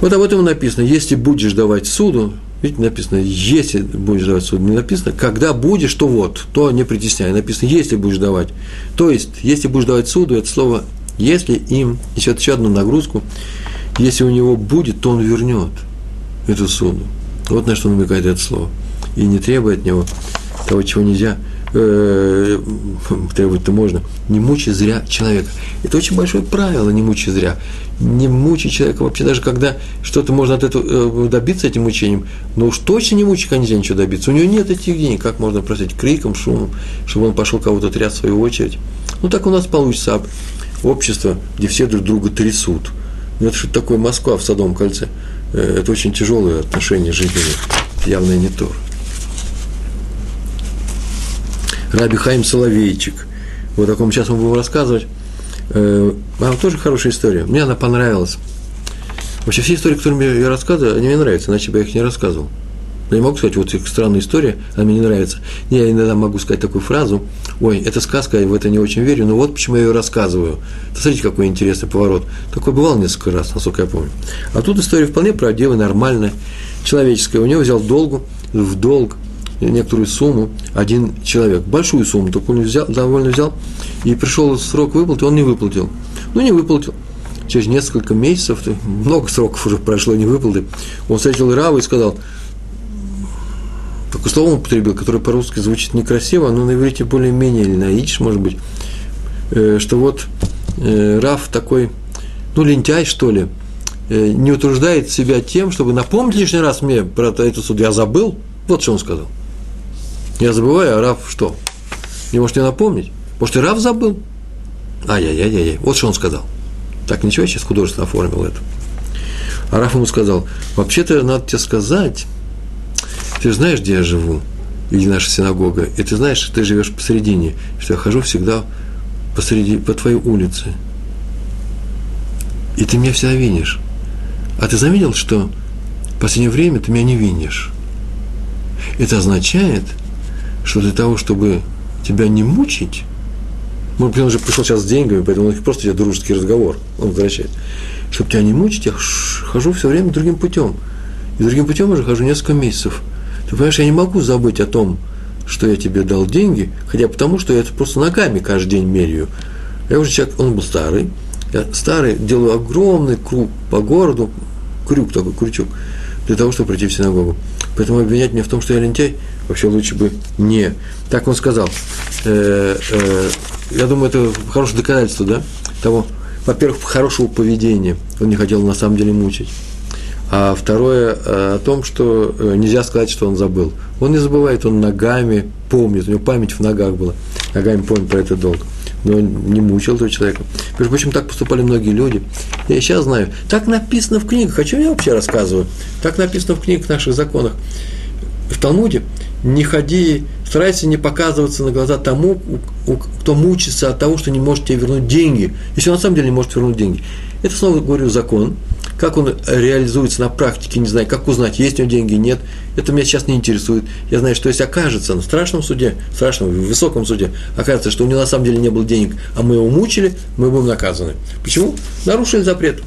Вот об этом написано. Если будешь давать суду, Видите, написано, если будешь давать суд, не написано, когда будешь, то вот, то не притесняй. Написано, если будешь давать. То есть, если будешь давать суду, это слово если им несет еще одну нагрузку, если у него будет, то он вернет эту суду. Вот на что намекает это слово. И не требует от него того, чего нельзя э, требовать-то можно. Не мучай зря человека. Это очень большое правило, не мучай зря. Не мучай человека вообще, даже когда что-то можно от этого э, добиться этим мучением, но уж точно не мучай, нельзя ничего добиться. У него нет этих денег, как можно просить криком, шумом, чтобы он пошел кого-то тряс в свою очередь. Ну так у нас получится общество, где все друг друга трясут. Ну, это что такое Москва в Садовом кольце. Э, это очень тяжелые отношения жителей. Явно не то. Раби Хайм Соловейчик. Вот о ком сейчас мы будем рассказывать. Э, вам тоже хорошая история. Мне она понравилась. Вообще все истории, которые я рассказываю, они мне нравятся, иначе бы я их не рассказывал. Я не могу сказать, вот их странная история, она мне не нравится. Я иногда могу сказать такую фразу, ой, это сказка, я в это не очень верю, но вот почему я ее рассказываю. Смотрите, какой интересный поворот. Такой бывал несколько раз, насколько я помню. А тут история вполне правдивая, нормальная, человеческая. У него взял долгу, в долг некоторую сумму один человек. Большую сумму, он взял, довольно взял, и пришел срок выплаты, он не выплатил. Ну, не выплатил. Через несколько месяцев, много сроков уже прошло, не выплаты, он встретил Рава и сказал – такое слово употребил, которое по-русски звучит некрасиво, но на иврите более-менее, или на идиш, может быть, э, что вот э, Раф такой, ну, лентяй, что ли, э, не утруждает себя тем, чтобы напомнить лишний раз мне про эту суд. Я забыл, вот что он сказал. Я забываю, а Раф что? Не может мне напомнить? Может, и Раф забыл? Ай-яй-яй-яй, вот что он сказал. Так, ничего, я сейчас художественно оформил это. А Раф ему сказал, вообще-то надо тебе сказать, ты знаешь, где я живу, или наша синагога, и ты знаешь, ты живешь посередине, что я хожу всегда посреди, по твоей улице. И ты меня всегда винишь. А ты заметил, что в последнее время ты меня не винишь? Это означает, что для того, чтобы тебя не мучить, может быть, он уже пришел сейчас с деньгами, поэтому он просто тебе дружеский разговор, он возвращает. Чтобы тебя не мучить, я хожу все время другим путем. И другим путем уже хожу несколько месяцев – ты понимаешь, я не могу забыть о том, что я тебе дал деньги, хотя потому, что я это просто ногами каждый день меряю. Я уже человек, он был старый, я старый, делаю огромный круг по городу, крюк такой, крючок, для того, чтобы пройти в синагогу. Поэтому обвинять меня в том, что я лентяй, вообще лучше бы не. Так он сказал. Э, э, я думаю, это хорошее доказательство, да, того, во-первых, хорошего поведения. Он не хотел на самом деле мучить. А второе э, о том, что э, нельзя сказать, что он забыл. Он не забывает, он ногами помнит, у него память в ногах была, ногами помнит про этот долг. Но он не мучил этого человека. Между прочим, так поступали многие люди. Я сейчас знаю. Так написано в книгах. О чем я вообще рассказываю? Так написано в книгах, в наших законах. В Талмуде не ходи, старайся не показываться на глаза тому, кто мучится от того, что не может тебе вернуть деньги, если он на самом деле не может вернуть деньги. Это снова говорю закон, как он реализуется на практике, не знаю, как узнать, есть у него деньги, нет, это меня сейчас не интересует. Я знаю, что если окажется на страшном суде, страшном, высоком суде, окажется, что у него на самом деле не было денег, а мы его мучили, мы будем наказаны. Почему? Нарушили запрет.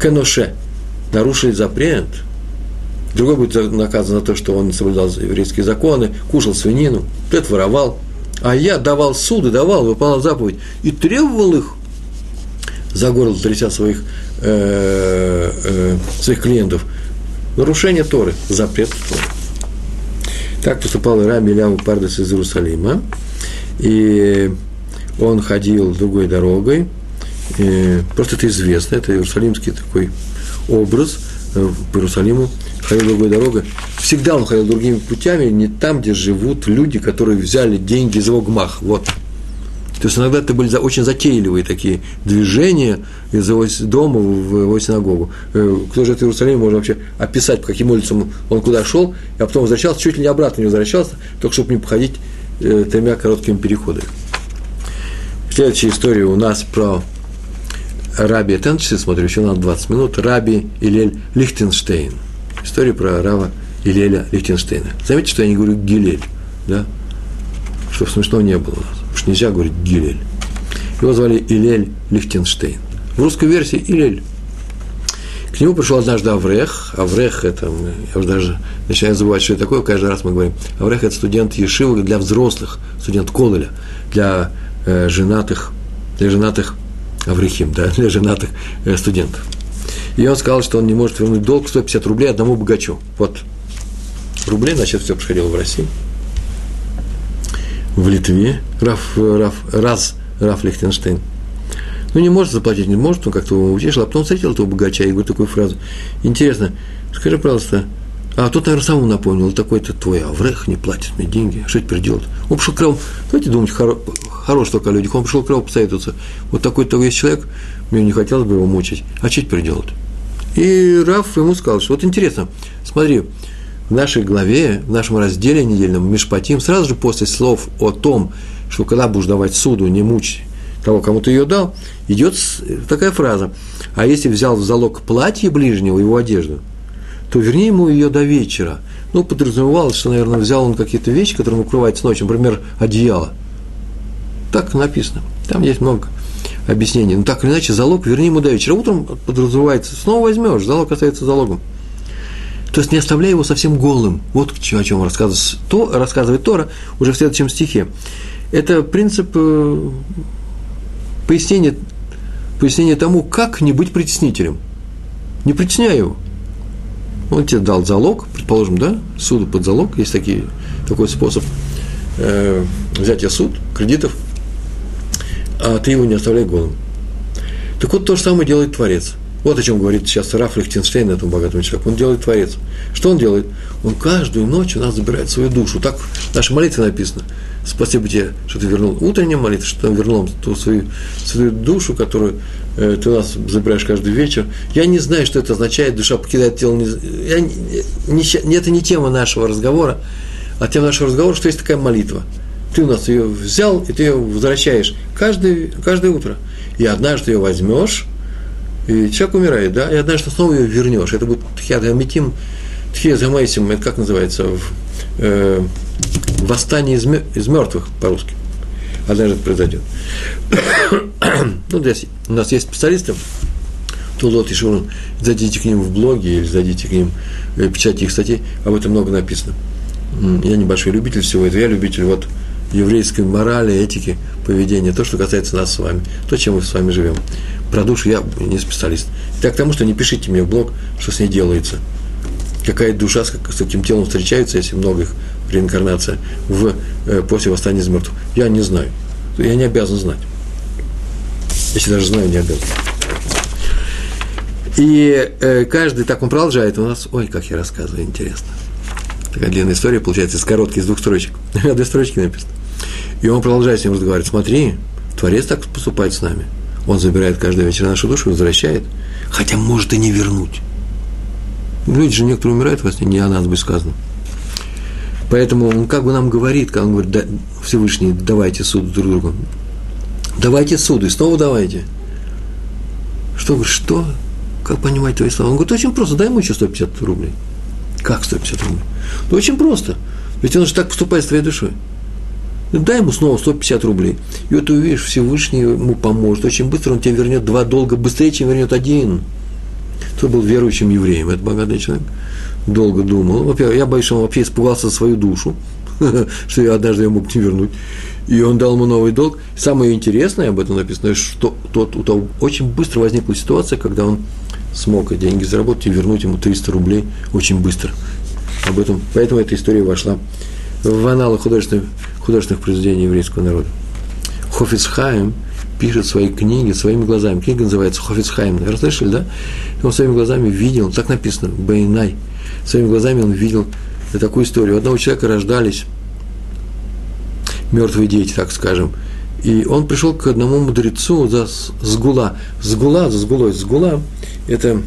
Кеноше. Нарушили запрет. Другой будет наказан за то, что он соблюдал еврейские законы, кушал свинину, тот воровал. А я давал суды, давал, выполнял заповедь и требовал их за горло тряся своих э, э, своих клиентов. Нарушение Торы, запрет Торы. Так поступал Раби Ильяу Пардес из Иерусалима. И он ходил другой дорогой. И просто это известно, это иерусалимский такой образ э, по Иерусалиму. Ходил другой дорогой. Всегда он ходил другими путями, не там, где живут люди, которые взяли деньги из его. Вот то есть иногда это были очень затейливые такие движения из его дома в его синагогу. Э, кто же в Иерусалиме может вообще описать, по каким улицам он куда шел, а потом возвращался, чуть ли не обратно не возвращался, только чтобы не походить э, тремя короткими переходами. Следующая история у нас про Раби, часы смотрю, еще на 20 минут, Раби Илель Лихтенштейн. История про Рава Илеля Лихтенштейна. Заметьте, что я не говорю Гилель, да? Чтобы смешного не было у нас. Потому что нельзя говорить Гилель. Его звали Илель Лихтенштейн. В русской версии Илель. К нему пришел однажды Аврех. Аврех – это, я уже даже начинаю забывать, что это такое, каждый раз мы говорим. Аврех – это студент Ешивы для взрослых, студент Кололя, для э, женатых, для женатых Аврехим, да, для женатых э, студентов. И он сказал, что он не может вернуть долг 150 рублей одному богачу. Вот рублей, значит, все происходило в России. В Литве Раф, Раф, раз Раф Лихтенштейн – ну, не может заплатить, не может, он как-то его утешил, а потом встретил этого богача и говорит такую фразу. Интересно, скажи, пожалуйста, а тот, наверное, самому напомнил, такой-то твой Аврех не платит мне деньги, что теперь делать? Он пришел к Раву, давайте думать, хоро, хорош только о людях, он пришел к Раву посоветоваться, вот такой-то есть человек, мне не хотелось бы его мучить, а что теперь делать? И Раф ему сказал, что вот интересно, смотри, в нашей главе, в нашем разделе недельном Мишпатим, сразу же после слов о том, что когда будешь давать суду, не мучь того, кому ты ее дал, идет такая фраза. А если взял в залог платье ближнего, его одежду, то верни ему ее до вечера. Ну, подразумевалось, что, наверное, взял он какие-то вещи, которые укрываются ночью, например, одеяло. Так написано. Там есть много объяснений. Но так или иначе, залог верни ему до вечера. Утром подразумевается, снова возьмешь, залог остается залогом. То есть не оставляй его совсем голым. Вот о чем рассказывает, то, рассказывает Тора уже в следующем стихе. Это принцип э, пояснение, пояснение тому, как не быть притеснителем. Не притесняй его. Он тебе дал залог, предположим, да, суду под залог, есть такие, такой способ э, взятия суд, кредитов, а ты его не оставляй голым. Так вот, то же самое делает Творец. Вот о чем говорит сейчас Раф Лихтенштейн, этому богатому человеку. Он делает Творец. Что он делает? Он каждую ночь у нас забирает свою душу. Так в нашей молитве написано – Спасибо тебе, что ты вернул утреннюю молитву, что ты вернул ту свою, свою душу, которую э, ты у нас забираешь каждый вечер. Я не знаю, что это означает, душа покидает тело. Не, я, не, не, это не тема нашего разговора, а тема нашего разговора, что есть такая молитва. Ты у нас ее взял, и ты ее возвращаешь каждое, каждое утро. И однажды ее возьмешь, и человек умирает, да, и однажды снова ее вернешь. Это будет тхиат гамитим, тхиат это как называется в, э, восстание из, из мертвых по-русски. Однажды это произойдет. [coughs] ну, здесь у нас есть специалисты, Тулот и Шурун, зайдите к ним в блоге или зайдите к ним, э, печати их статей, об этом много написано. Я небольшой любитель всего этого, я любитель вот еврейской морали, этики, поведения, то, что касается нас с вами, то, чем мы с вами живем. Про душу я не специалист. Так, тому, что не пишите мне в блог, что с ней делается. Какая душа с, каким телом встречается, если много их реинкарнация в, э, после восстания из мертвых? Я не знаю. Я не обязан знать. Если даже знаю, не обязан. И э, каждый, так он продолжает у нас, ой, как я рассказываю, интересно. Такая длинная история получается, из коротких, из двух строчек. [laughs] Две строчки написано. И он продолжает с ним разговаривать. Смотри, Творец так поступает с нами. Он забирает каждый вечер нашу душу и возвращает. Хотя может и не вернуть. Люди же некоторые умирают во сне, не о нас бы сказано. Поэтому он как бы нам говорит, когда он говорит, да, Всевышний, давайте суд друг другу. Давайте суд, и снова давайте. Что, что? Как понимать твои слова? Он говорит, очень просто, дай ему еще 150 рублей. Как 150 рублей? Ну, очень просто. Ведь он же так поступает с твоей душой. Дай ему снова 150 рублей. И вот ты увидишь, Всевышний ему поможет. Очень быстро он тебе вернет два долга, быстрее, чем вернет один. Кто был верующим евреем? Это богатый человек долго думал. Во-первых, я боюсь, что он вообще испугался свою душу, [laughs] что я однажды ее мог не вернуть. И он дал ему новый долг. Самое интересное об этом написано, что тот, у того очень быстро возникла ситуация, когда он смог деньги заработать и вернуть ему 300 рублей очень быстро. Об этом, поэтому эта история вошла в аналы художественных, художественных произведений еврейского народа. Хофицхайм пишет свои книги своими глазами. Книга называется Хофицхайм. Наверное, слышали, да? Он своими глазами видел, так написано, Бейнай – своими глазами он видел такую историю. У одного человека рождались мертвые дети, так скажем. И он пришел к одному мудрецу за сгула. Сгула, за сгулой, сгула – это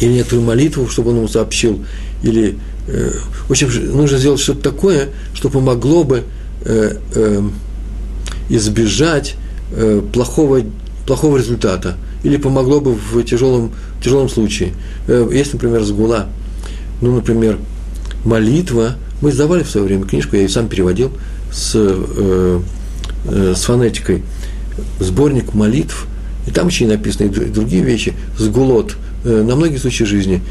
или некоторую молитву, чтобы он ему сообщил, или, э, в общем, нужно сделать что-то такое, что помогло бы э, э, избежать плохого, плохого результата, или помогло бы в тяжелом, тяжелом случае. Э, есть, например, сгула – ну, например, молитва. Мы издавали в свое время книжку, я ее сам переводил с, э, э, с фонетикой. Сборник молитв. И там еще и написаны и другие вещи. Сгулот э, на многие случаи жизни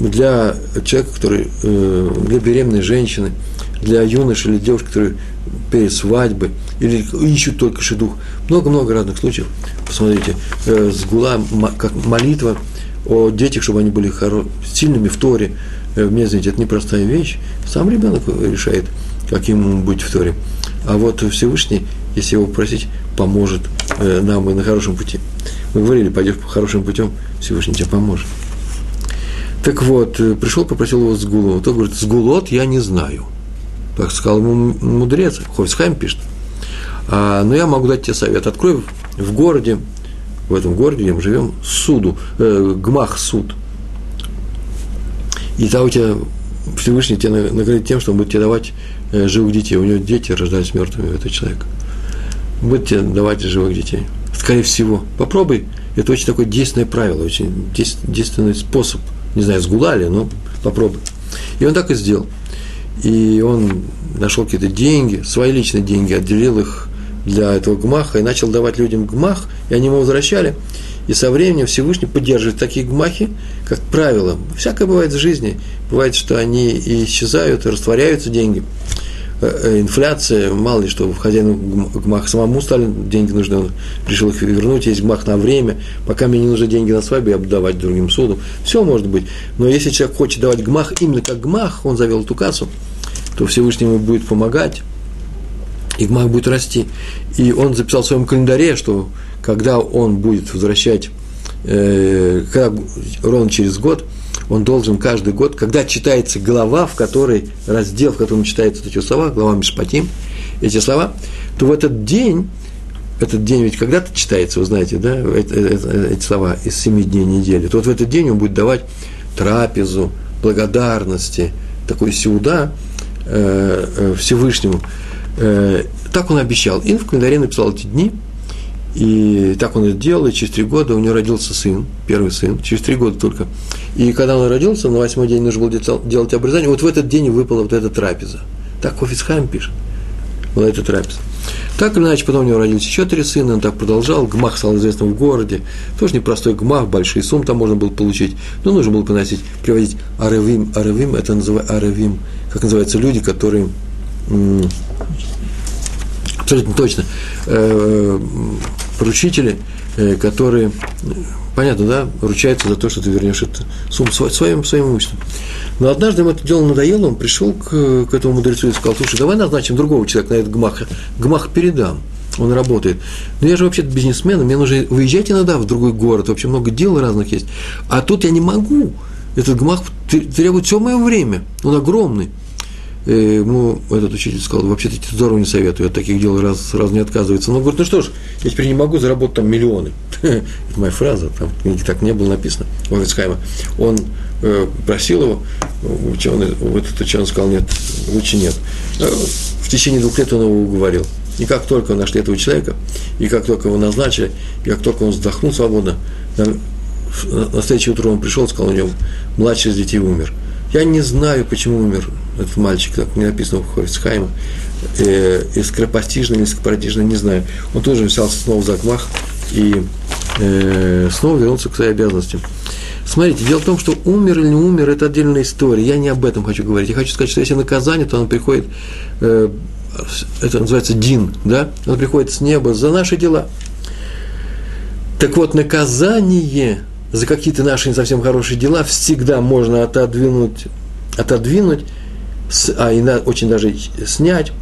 для человека, который, э, для беременной женщины, для юноши или девушки, которые перед свадьбой или ищут только шедух. Много-много разных случаев. Посмотрите, э, сгула, как молитва о детях, чтобы они были сильными в Торе. Э, мне, знаете, это непростая вещь. Сам ребенок решает, каким быть в Торе. А вот Всевышний, если его попросить, поможет нам и на хорошем пути. Мы говорили, пойдешь по хорошим путем, Всевышний тебе поможет. Так вот, э, пришел, попросил его сгулу. Тот говорит, сгулот я не знаю. Так сказал ему мудрец, Хойсхайм пишет. А, но я могу дать тебе совет. Открой в городе, в этом городе, где мы живем, суду, э, гмах суд. И там у тебя Всевышний тебе наградит тем, что он будет тебе давать э, живых детей. У него дети рождались мертвыми, у этого человека. Будет тебе давать живых детей. Скорее всего. Попробуй. Это очень такое действенное правило, очень действенный способ. Не знаю, сгулали, но попробуй. И он так и сделал. И он нашел какие-то деньги, свои личные деньги, отделил их для этого гмаха и начал давать людям гмах, и они ему возвращали. И со временем Всевышний поддерживает такие гмахи, как правило. Всякое бывает в жизни. Бывает, что они и исчезают, и растворяются деньги. Э, инфляция, мало ли что, хозяину гмах самому стали деньги нужны, он решил их вернуть, есть гмах на время, пока мне не нужны деньги на свадьбу, я буду давать другим суду. Все может быть. Но если человек хочет давать гмах именно как гмах, он завел эту кассу, то Всевышний ему будет помогать, и гмах будет расти. И он записал в своем календаре, что когда он будет возвращать, э, когда, ровно через год, он должен каждый год, когда читается глава, в которой, раздел, в котором читаются эти слова, глава Мишпатим, эти слова, то в этот день, этот день ведь когда-то читается, вы знаете, да, эти, эти слова из семи дней недели, то вот в этот день он будет давать трапезу, благодарности, такой сеуда э, э, Всевышнему. Э, так он обещал. И в календаре написал эти дни – и так он это делал, и через три года у него родился сын, первый сын, через три года только. И когда он родился, на восьмой день нужно было делать обрезание, вот в этот день выпала вот эта трапеза. Так Хофицхайм пишет, была эта трапеза. Так или иначе, потом у него родились еще три сына, он так продолжал, гмах стал известным в городе, тоже непростой гмах, большие суммы там можно было получить, но нужно было приносить, приводить аревим, аревим, это называется аревим, как называются люди, которые абсолютно точно, э, поручители, э, которые, понятно, да, ручаются за то, что ты вернешь это сумму своим, своим имуществом. Но однажды ему это дело надоело, он пришел к, к этому мудрецу и сказал, слушай, давай назначим другого человека на этот гмах, гмах передам, он работает. Но я же вообще-то бизнесмен, мне нужно выезжать иногда в другой город, вообще много дел разных есть. А тут я не могу. Этот гмах требует все мое время, он огромный ему этот учитель сказал, вообще-то здорово не советую, от таких дел раз, сразу не отказывается. Но он говорит, ну что ж, я теперь не могу заработать там миллионы. [laughs] Это моя фраза, там так не было написано, у Вицхайма. Он э, просил его, ученый, этот ученый сказал, нет, лучше нет. Э, в течение двух лет он его уговорил. И как только нашли этого человека, и как только его назначили, и как только он вздохнул свободно, на, на следующее утро он пришел сказал, у него младший из детей умер – я не знаю, почему умер этот мальчик, как не написано в Хофицхайма, э, и скоропостижно или скоропостижно, не знаю. Он тоже взялся снова за гмах и э, снова вернулся к своей обязанности. Смотрите, дело в том, что умер или не умер, это отдельная история. Я не об этом хочу говорить. Я хочу сказать, что если наказание, то оно приходит, э, это называется дин, да? Оно приходит с неба за наши дела. Так вот, наказание – за какие-то наши не совсем хорошие дела всегда можно отодвинуть, отодвинуть а и очень даже снять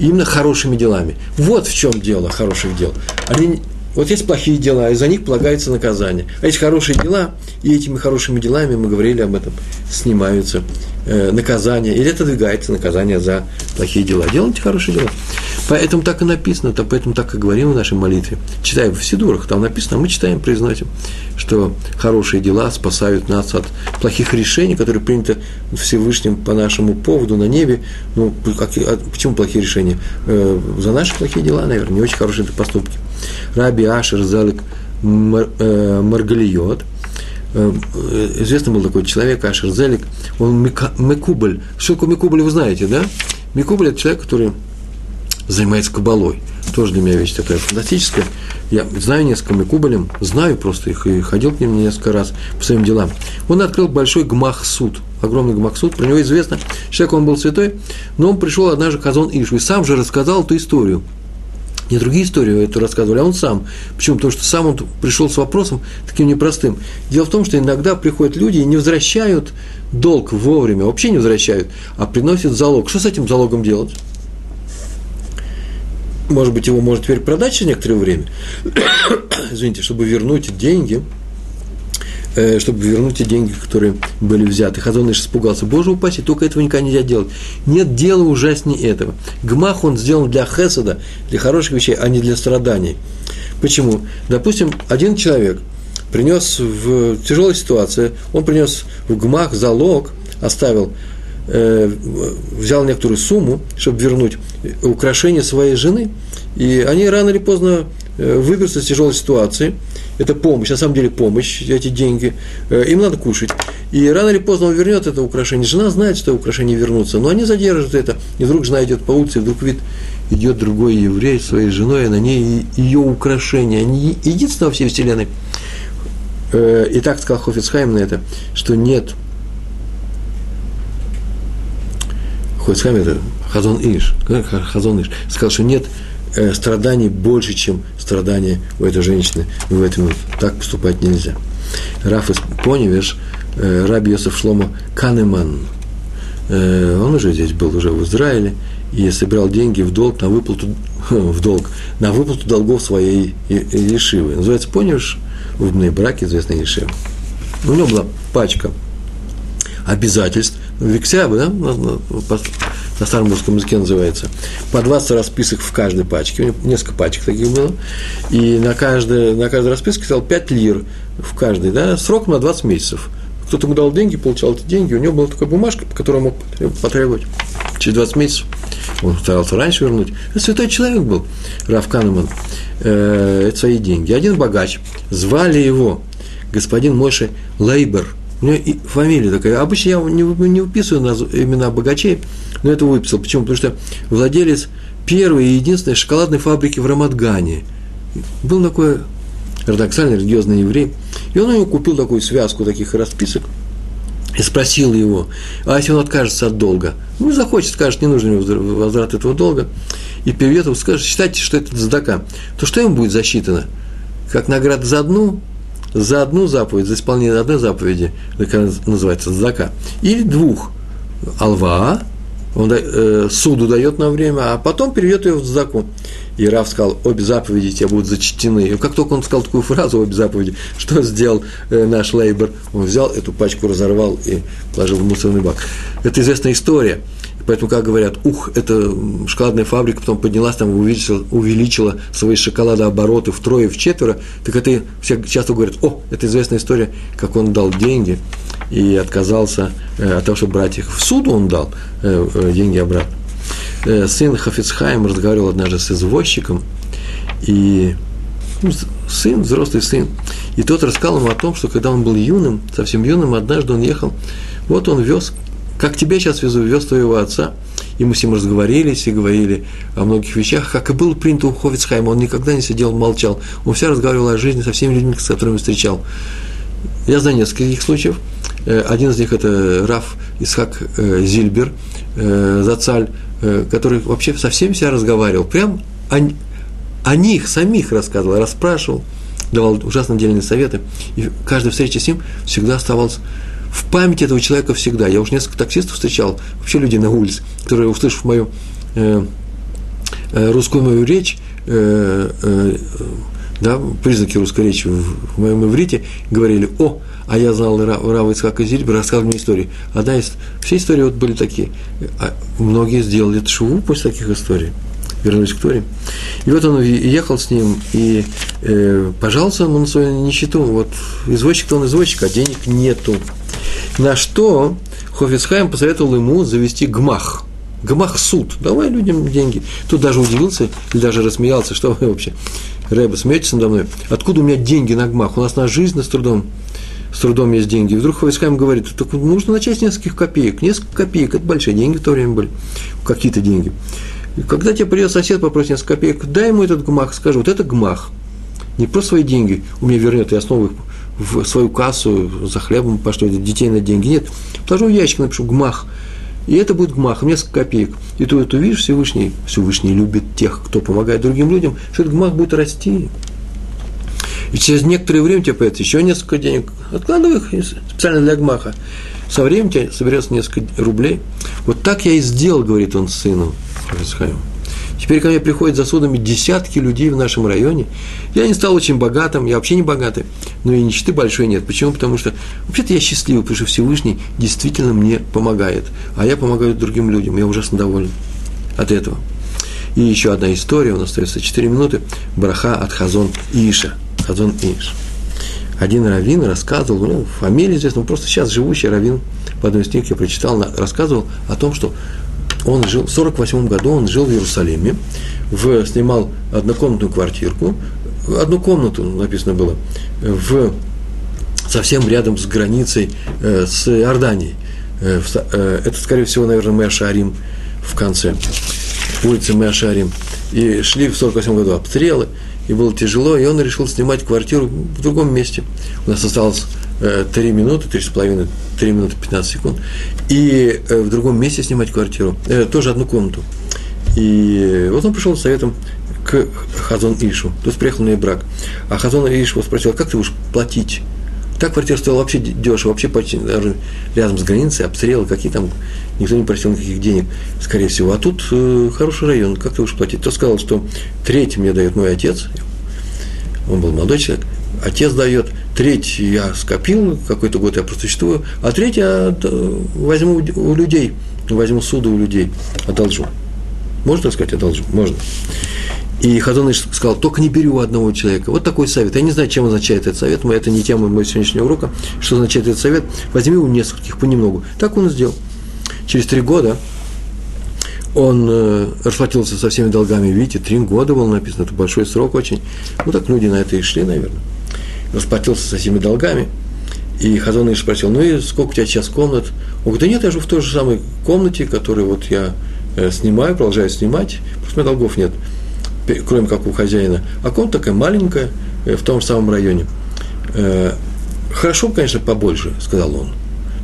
именно хорошими делами. Вот в чем дело хороших дел. Они, вот есть плохие дела, и за них полагается наказание. А есть хорошие дела, и этими хорошими делами, мы говорили об этом, снимаются э, наказания, или отодвигается наказание за плохие дела. Делайте хорошие дела. Поэтому так и написано, то, поэтому так и говорим в нашей молитве. Читаем в Сидурах, там написано, а мы читаем, произносим, что хорошие дела спасают нас от плохих решений, которые приняты Всевышним по нашему поводу на небе. Ну, как, а почему плохие решения? Э, за наши плохие дела, наверное, не очень хорошие поступки. Раби Ашер Залик э, Маргалиот, э, известный был такой человек, Ашер Зелик, он Мекубль. Что такое Мекубль, вы знаете, да? Мекубль – это человек, который занимается кабалой. тоже для меня вещь такая фантастическая. Я знаю несколько Мекубалем, знаю просто их и ходил к ним несколько раз по своим делам. Он открыл большой гмах-суд, огромный гмах-суд, про него известно, человек он был святой, но он пришел однажды Хазон Ишу и сам же рассказал эту историю. Не другие истории эту рассказывали, а он сам. Почему? Потому что сам он пришел с вопросом таким непростым. Дело в том, что иногда приходят люди и не возвращают долг вовремя, вообще не возвращают, а приносят залог. Что с этим залогом делать? Может быть, его может теперь продать через некоторое время, [coughs] извините, чтобы вернуть деньги, э, чтобы вернуть те деньги, которые были взяты. Хазон Иш испугался. Боже упаси, только этого никогда нельзя делать. Нет дела ужаснее этого. Гмах он сделан для хесада, для хороших вещей, а не для страданий. Почему? Допустим, один человек принес в тяжелой ситуации, он принес в гмах залог, оставил взял некоторую сумму, чтобы вернуть украшение своей жены, и они рано или поздно э, выберутся из тяжелой ситуации. Это помощь, на самом деле помощь, эти деньги. Э, им надо кушать. И рано или поздно он вернет это украшение. Жена знает, что украшение вернутся, но они задержат это. И вдруг жена идет по улице, и вдруг видит, идет другой еврей своей женой, а на ней ее украшение. Они единственное во всей вселенной. И так сказал Хофицхайм на это, что нет – Хоцхам это Хазон Иш, Хазон Иш, сказал, что нет э, страданий больше, чем страдания у этой женщины в этом так поступать нельзя. Раф из Поневеш, э, Раби Йосеф Шлома Канеман, э, он уже здесь был, уже в Израиле, и собирал деньги в долг на выплату, [laughs] в долг, на выплату долгов своей Ешивы. Называется Поневеш, в браке известной Ешивы. У него была пачка обязательств, Викся, да, на старом русском языке называется, по 20 расписок в каждой пачке, у него несколько пачек таких было, и на каждой, на каждой расписке стоял 5 лир в каждой, да, сроком на 20 месяцев. Кто-то ему дал деньги, получал эти деньги, у него была такая бумажка, по которой он мог потребовать через 20 месяцев. Он старался раньше вернуть. Это святой человек был, Раф Канеман. Э, это свои деньги. Один богач, звали его господин Мойше Лейбер – у меня и фамилия такая. Обычно я не, не выписываю имена богачей, но это выписал. Почему? Потому что владелец первой и единственной шоколадной фабрики в Рамадгане. Был такой ортодоксальный религиозный еврей. И он у него купил такую связку таких расписок и спросил его, а если он откажется от долга? Ну, захочет, скажет, не нужен ему возврат этого долга, и переведет его, скажет, считайте, что это задака, то что ему будет засчитано? Как награда за одну за одну заповедь, за исполнение одной заповеди, называется зака, или двух, алва, он э, суду дает на время, а потом переведет ее в заку. И Раф сказал, обе заповеди тебе будут зачтены. И как только он сказал такую фразу, обе заповеди, что сделал э, наш лейбер? Он взял эту пачку, разорвал и положил в мусорный бак. Это известная история. Поэтому, как говорят, ух, это шоколадная фабрика потом поднялась, там увеличила, увеличила свои шоколадообороты втрое, в четверо, так это все часто говорят, о, это известная история, как он дал деньги и отказался э, от того, чтобы брать их. В суду он дал э, э, деньги обратно. Сын Хафицхайм разговаривал однажды с извозчиком, и ну, сын, взрослый сын, и тот рассказал ему о том, что когда он был юным, совсем юным, однажды он ехал, вот он вез как тебя сейчас везу, вез твоего отца. И мы с ним разговорились и говорили о многих вещах, как и было принято у Ховицхайма. Он никогда не сидел, молчал. Он все разговаривал о жизни со всеми людьми, с которыми встречал. Я знаю несколько таких случаев. Э, один из них – это Раф Исхак э, Зильбер, э, Зацаль, который вообще со всеми себя разговаривал. Прям о, о них самих рассказывал, расспрашивал, давал ужасно дельные советы. И каждая встреча с ним всегда оставалась в памяти этого человека всегда. Я уже несколько таксистов встречал, вообще людей на улице, которые, услышав мою э, э, русскую мою речь, э, э, да, признаки русской речи в, в моем иврите, говорили, о, а я знал Рава Ицхака Зильбер, рассказывал мне истории. Одна из, все истории вот были такие. А многие сделали шуву после таких историй вернулись к Торе. И вот он ехал с ним, и э, пожаловался ему на свою нищету. Вот извозчик-то он извозчик, а денег нету. На что Хофицхайм посоветовал ему завести гмах. Гмах суд. Давай людям деньги. Тут даже удивился или даже рассмеялся, что вы вообще, Рэба, смеетесь надо мной? Откуда у меня деньги на гмах? У нас на жизнь с трудом с трудом есть деньги. И вдруг Хофицхайм говорит, так нужно начать с нескольких копеек. Несколько копеек, это большие деньги в то время были, какие-то деньги. И когда тебе придет сосед, попросит несколько копеек, дай ему этот гмах, скажи, вот это гмах. Не просто свои деньги у меня вернет, я снова их в свою кассу за хлебом пошлю, детей на деньги. Нет, положу ящик, напишу гмах. И это будет гмах, несколько копеек. И ты это увидишь, Всевышний, Всевышний любит тех, кто помогает другим людям, что этот гмах будет расти. И через некоторое время тебе появится еще несколько денег. Откладывай их специально для гмаха. Со временем тебе соберется несколько рублей. Вот так я и сделал, говорит он с сыном. Теперь ко мне приходят за судами десятки людей в нашем районе. Я не стал очень богатым, я вообще не богатый, но и нищеты большой нет. Почему? Потому что вообще-то я счастливый, потому что Всевышний действительно мне помогает, а я помогаю другим людям, я ужасно доволен от этого. И еще одна история, у нас остается 4 минуты, браха от Хазон Иша. Хазон Иш. Один раввин рассказывал, ну, фамилия известна, просто сейчас живущий раввин, в одной из книг я прочитал, рассказывал о том, что он жил, в 48 году он жил в Иерусалиме, в, снимал однокомнатную квартирку, одну комнату, написано было, в, совсем рядом с границей э, с Иорданией. Э, в, э, это, скорее всего, наверное, Мэашарим в конце, улицы Мэашарим. И шли в 48 году обстрелы, и было тяжело, и он решил снимать квартиру в другом месте. У нас осталось 3 минуты, 3,5, 3 минуты 15 секунд, и э, в другом месте снимать квартиру, э, тоже одну комнату. И вот он пришел с советом к Хазон Ишу, то есть приехал на брак. А Хазон Иш его спросил, как ты будешь платить? Так квартира стоила вообще дешево, вообще почти даже рядом с границей, обстрелы, какие там, никто не просил никаких денег, скорее всего. А тут э, хороший район, как ты будешь платить? Кто сказал, что треть мне дает мой отец, он был молодой человек, отец дает, треть я скопил, какой-то год я просуществую, а треть я э, возьму у людей, возьму суду у людей, одолжу. Можно сказать, одолжу? Можно. И Хазоныш сказал, только не бери у одного человека. Вот такой совет. Я не знаю, чем означает этот совет, это не тема моего сегодняшнего урока. Что означает этот совет? Возьми у нескольких понемногу. Так он и сделал. Через три года он э, расплатился со всеми долгами. Видите, три года было написано, это большой срок очень. Ну так люди на это и шли, наверное. Расплатился со всеми долгами. И Хазон Иш спросил, ну и сколько у тебя сейчас комнат? Он говорит, да нет, я живу в той же самой комнате, которую вот я э, снимаю, продолжаю снимать, просто у меня долгов нет кроме как у хозяина, а комната такая маленькая, э, в том же самом районе. Э, хорошо, конечно, побольше, сказал он.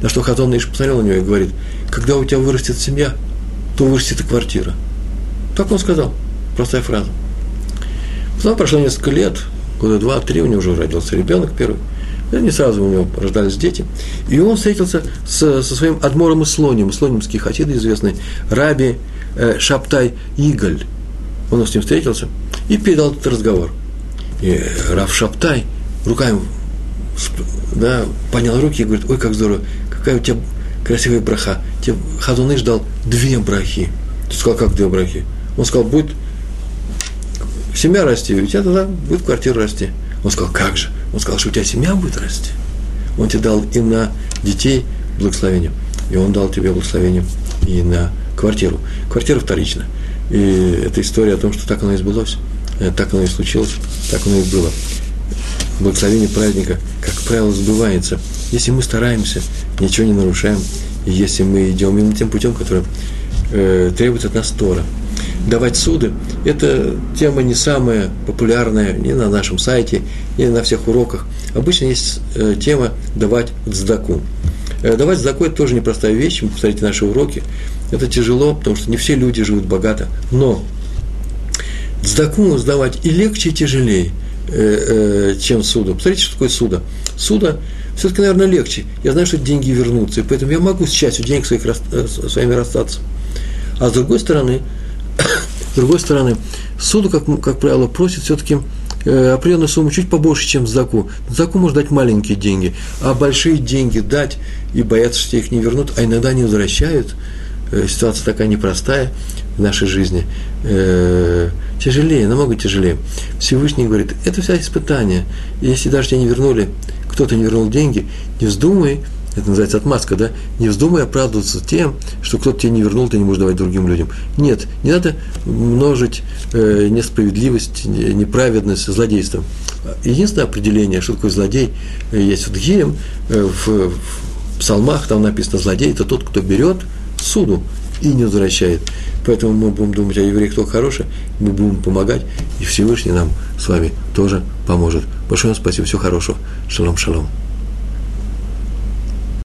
На что Хазон Иш посмотрел на него и говорит, когда у тебя вырастет семья, то вырастет и квартира. Так он сказал, простая фраза. Потом прошло несколько лет, года два-три, у него уже родился ребенок первый, не сразу у него рождались дети. И он встретился с, со своим адмором Ислоним, ислонимский хасид известный, Раби э, Шаптай Иголь он с ним встретился и передал этот разговор. И Раф Шаптай руками да, поднял руки и говорит, ой, как здорово, какая у тебя красивая браха. Тебе Хазуны ждал две брахи. Ты сказал, как две брахи? Он сказал, будет семья расти, у тебя тогда будет квартира расти. Он сказал, как же? Он сказал, что у тебя семья будет расти. Он тебе дал и на детей благословение, и он дал тебе благословение и на квартиру. Квартира вторичная. И это история о том, что так оно и сбылось, э, так оно и случилось, так оно и было. Благословение праздника, как правило, сбывается, если мы стараемся, ничего не нарушаем, и если мы идем именно тем путем, который э, требует от нас Тора. Давать суды – это тема не самая популярная ни на нашем сайте, ни на всех уроках. Обычно есть э, тема давать дздаку. Э, давать дздаку – это тоже непростая вещь, вы посмотрите наши уроки. Это тяжело, потому что не все люди живут богато. Но сдаку сдавать и легче, и тяжелее, э, чем суду. Посмотрите, что такое суда. Суда все-таки, наверное, легче. Я знаю, что деньги вернутся, и поэтому я могу с частью денег своих, э, своими расстаться. А с другой стороны, с другой стороны, суду, как, как правило, просит все-таки определенную сумму чуть побольше, чем заку. Заку может дать маленькие деньги, а большие деньги дать и бояться, что их не вернут, а иногда не возвращают – Э, ситуация такая непростая в нашей жизни, э, тяжелее, намного тяжелее. Всевышний говорит, это вся испытание. Если даже тебе не вернули, кто-то не вернул деньги, не вздумай, это называется отмазка, да, не вздумай оправдываться тем, что кто-то тебе не вернул, ты не можешь давать другим людям. Нет, не надо множить э, несправедливость, неправедность злодейством. Единственное определение, что такое злодей, э, есть в Дгием, э, в, в псалмах, там написано, злодей – это тот, кто берет суду и не возвращает. Поэтому мы будем думать о евреях только хорошее, мы будем помогать, и Всевышний нам с вами тоже поможет. Большое вам спасибо, всего хорошего. Шалом, шалом.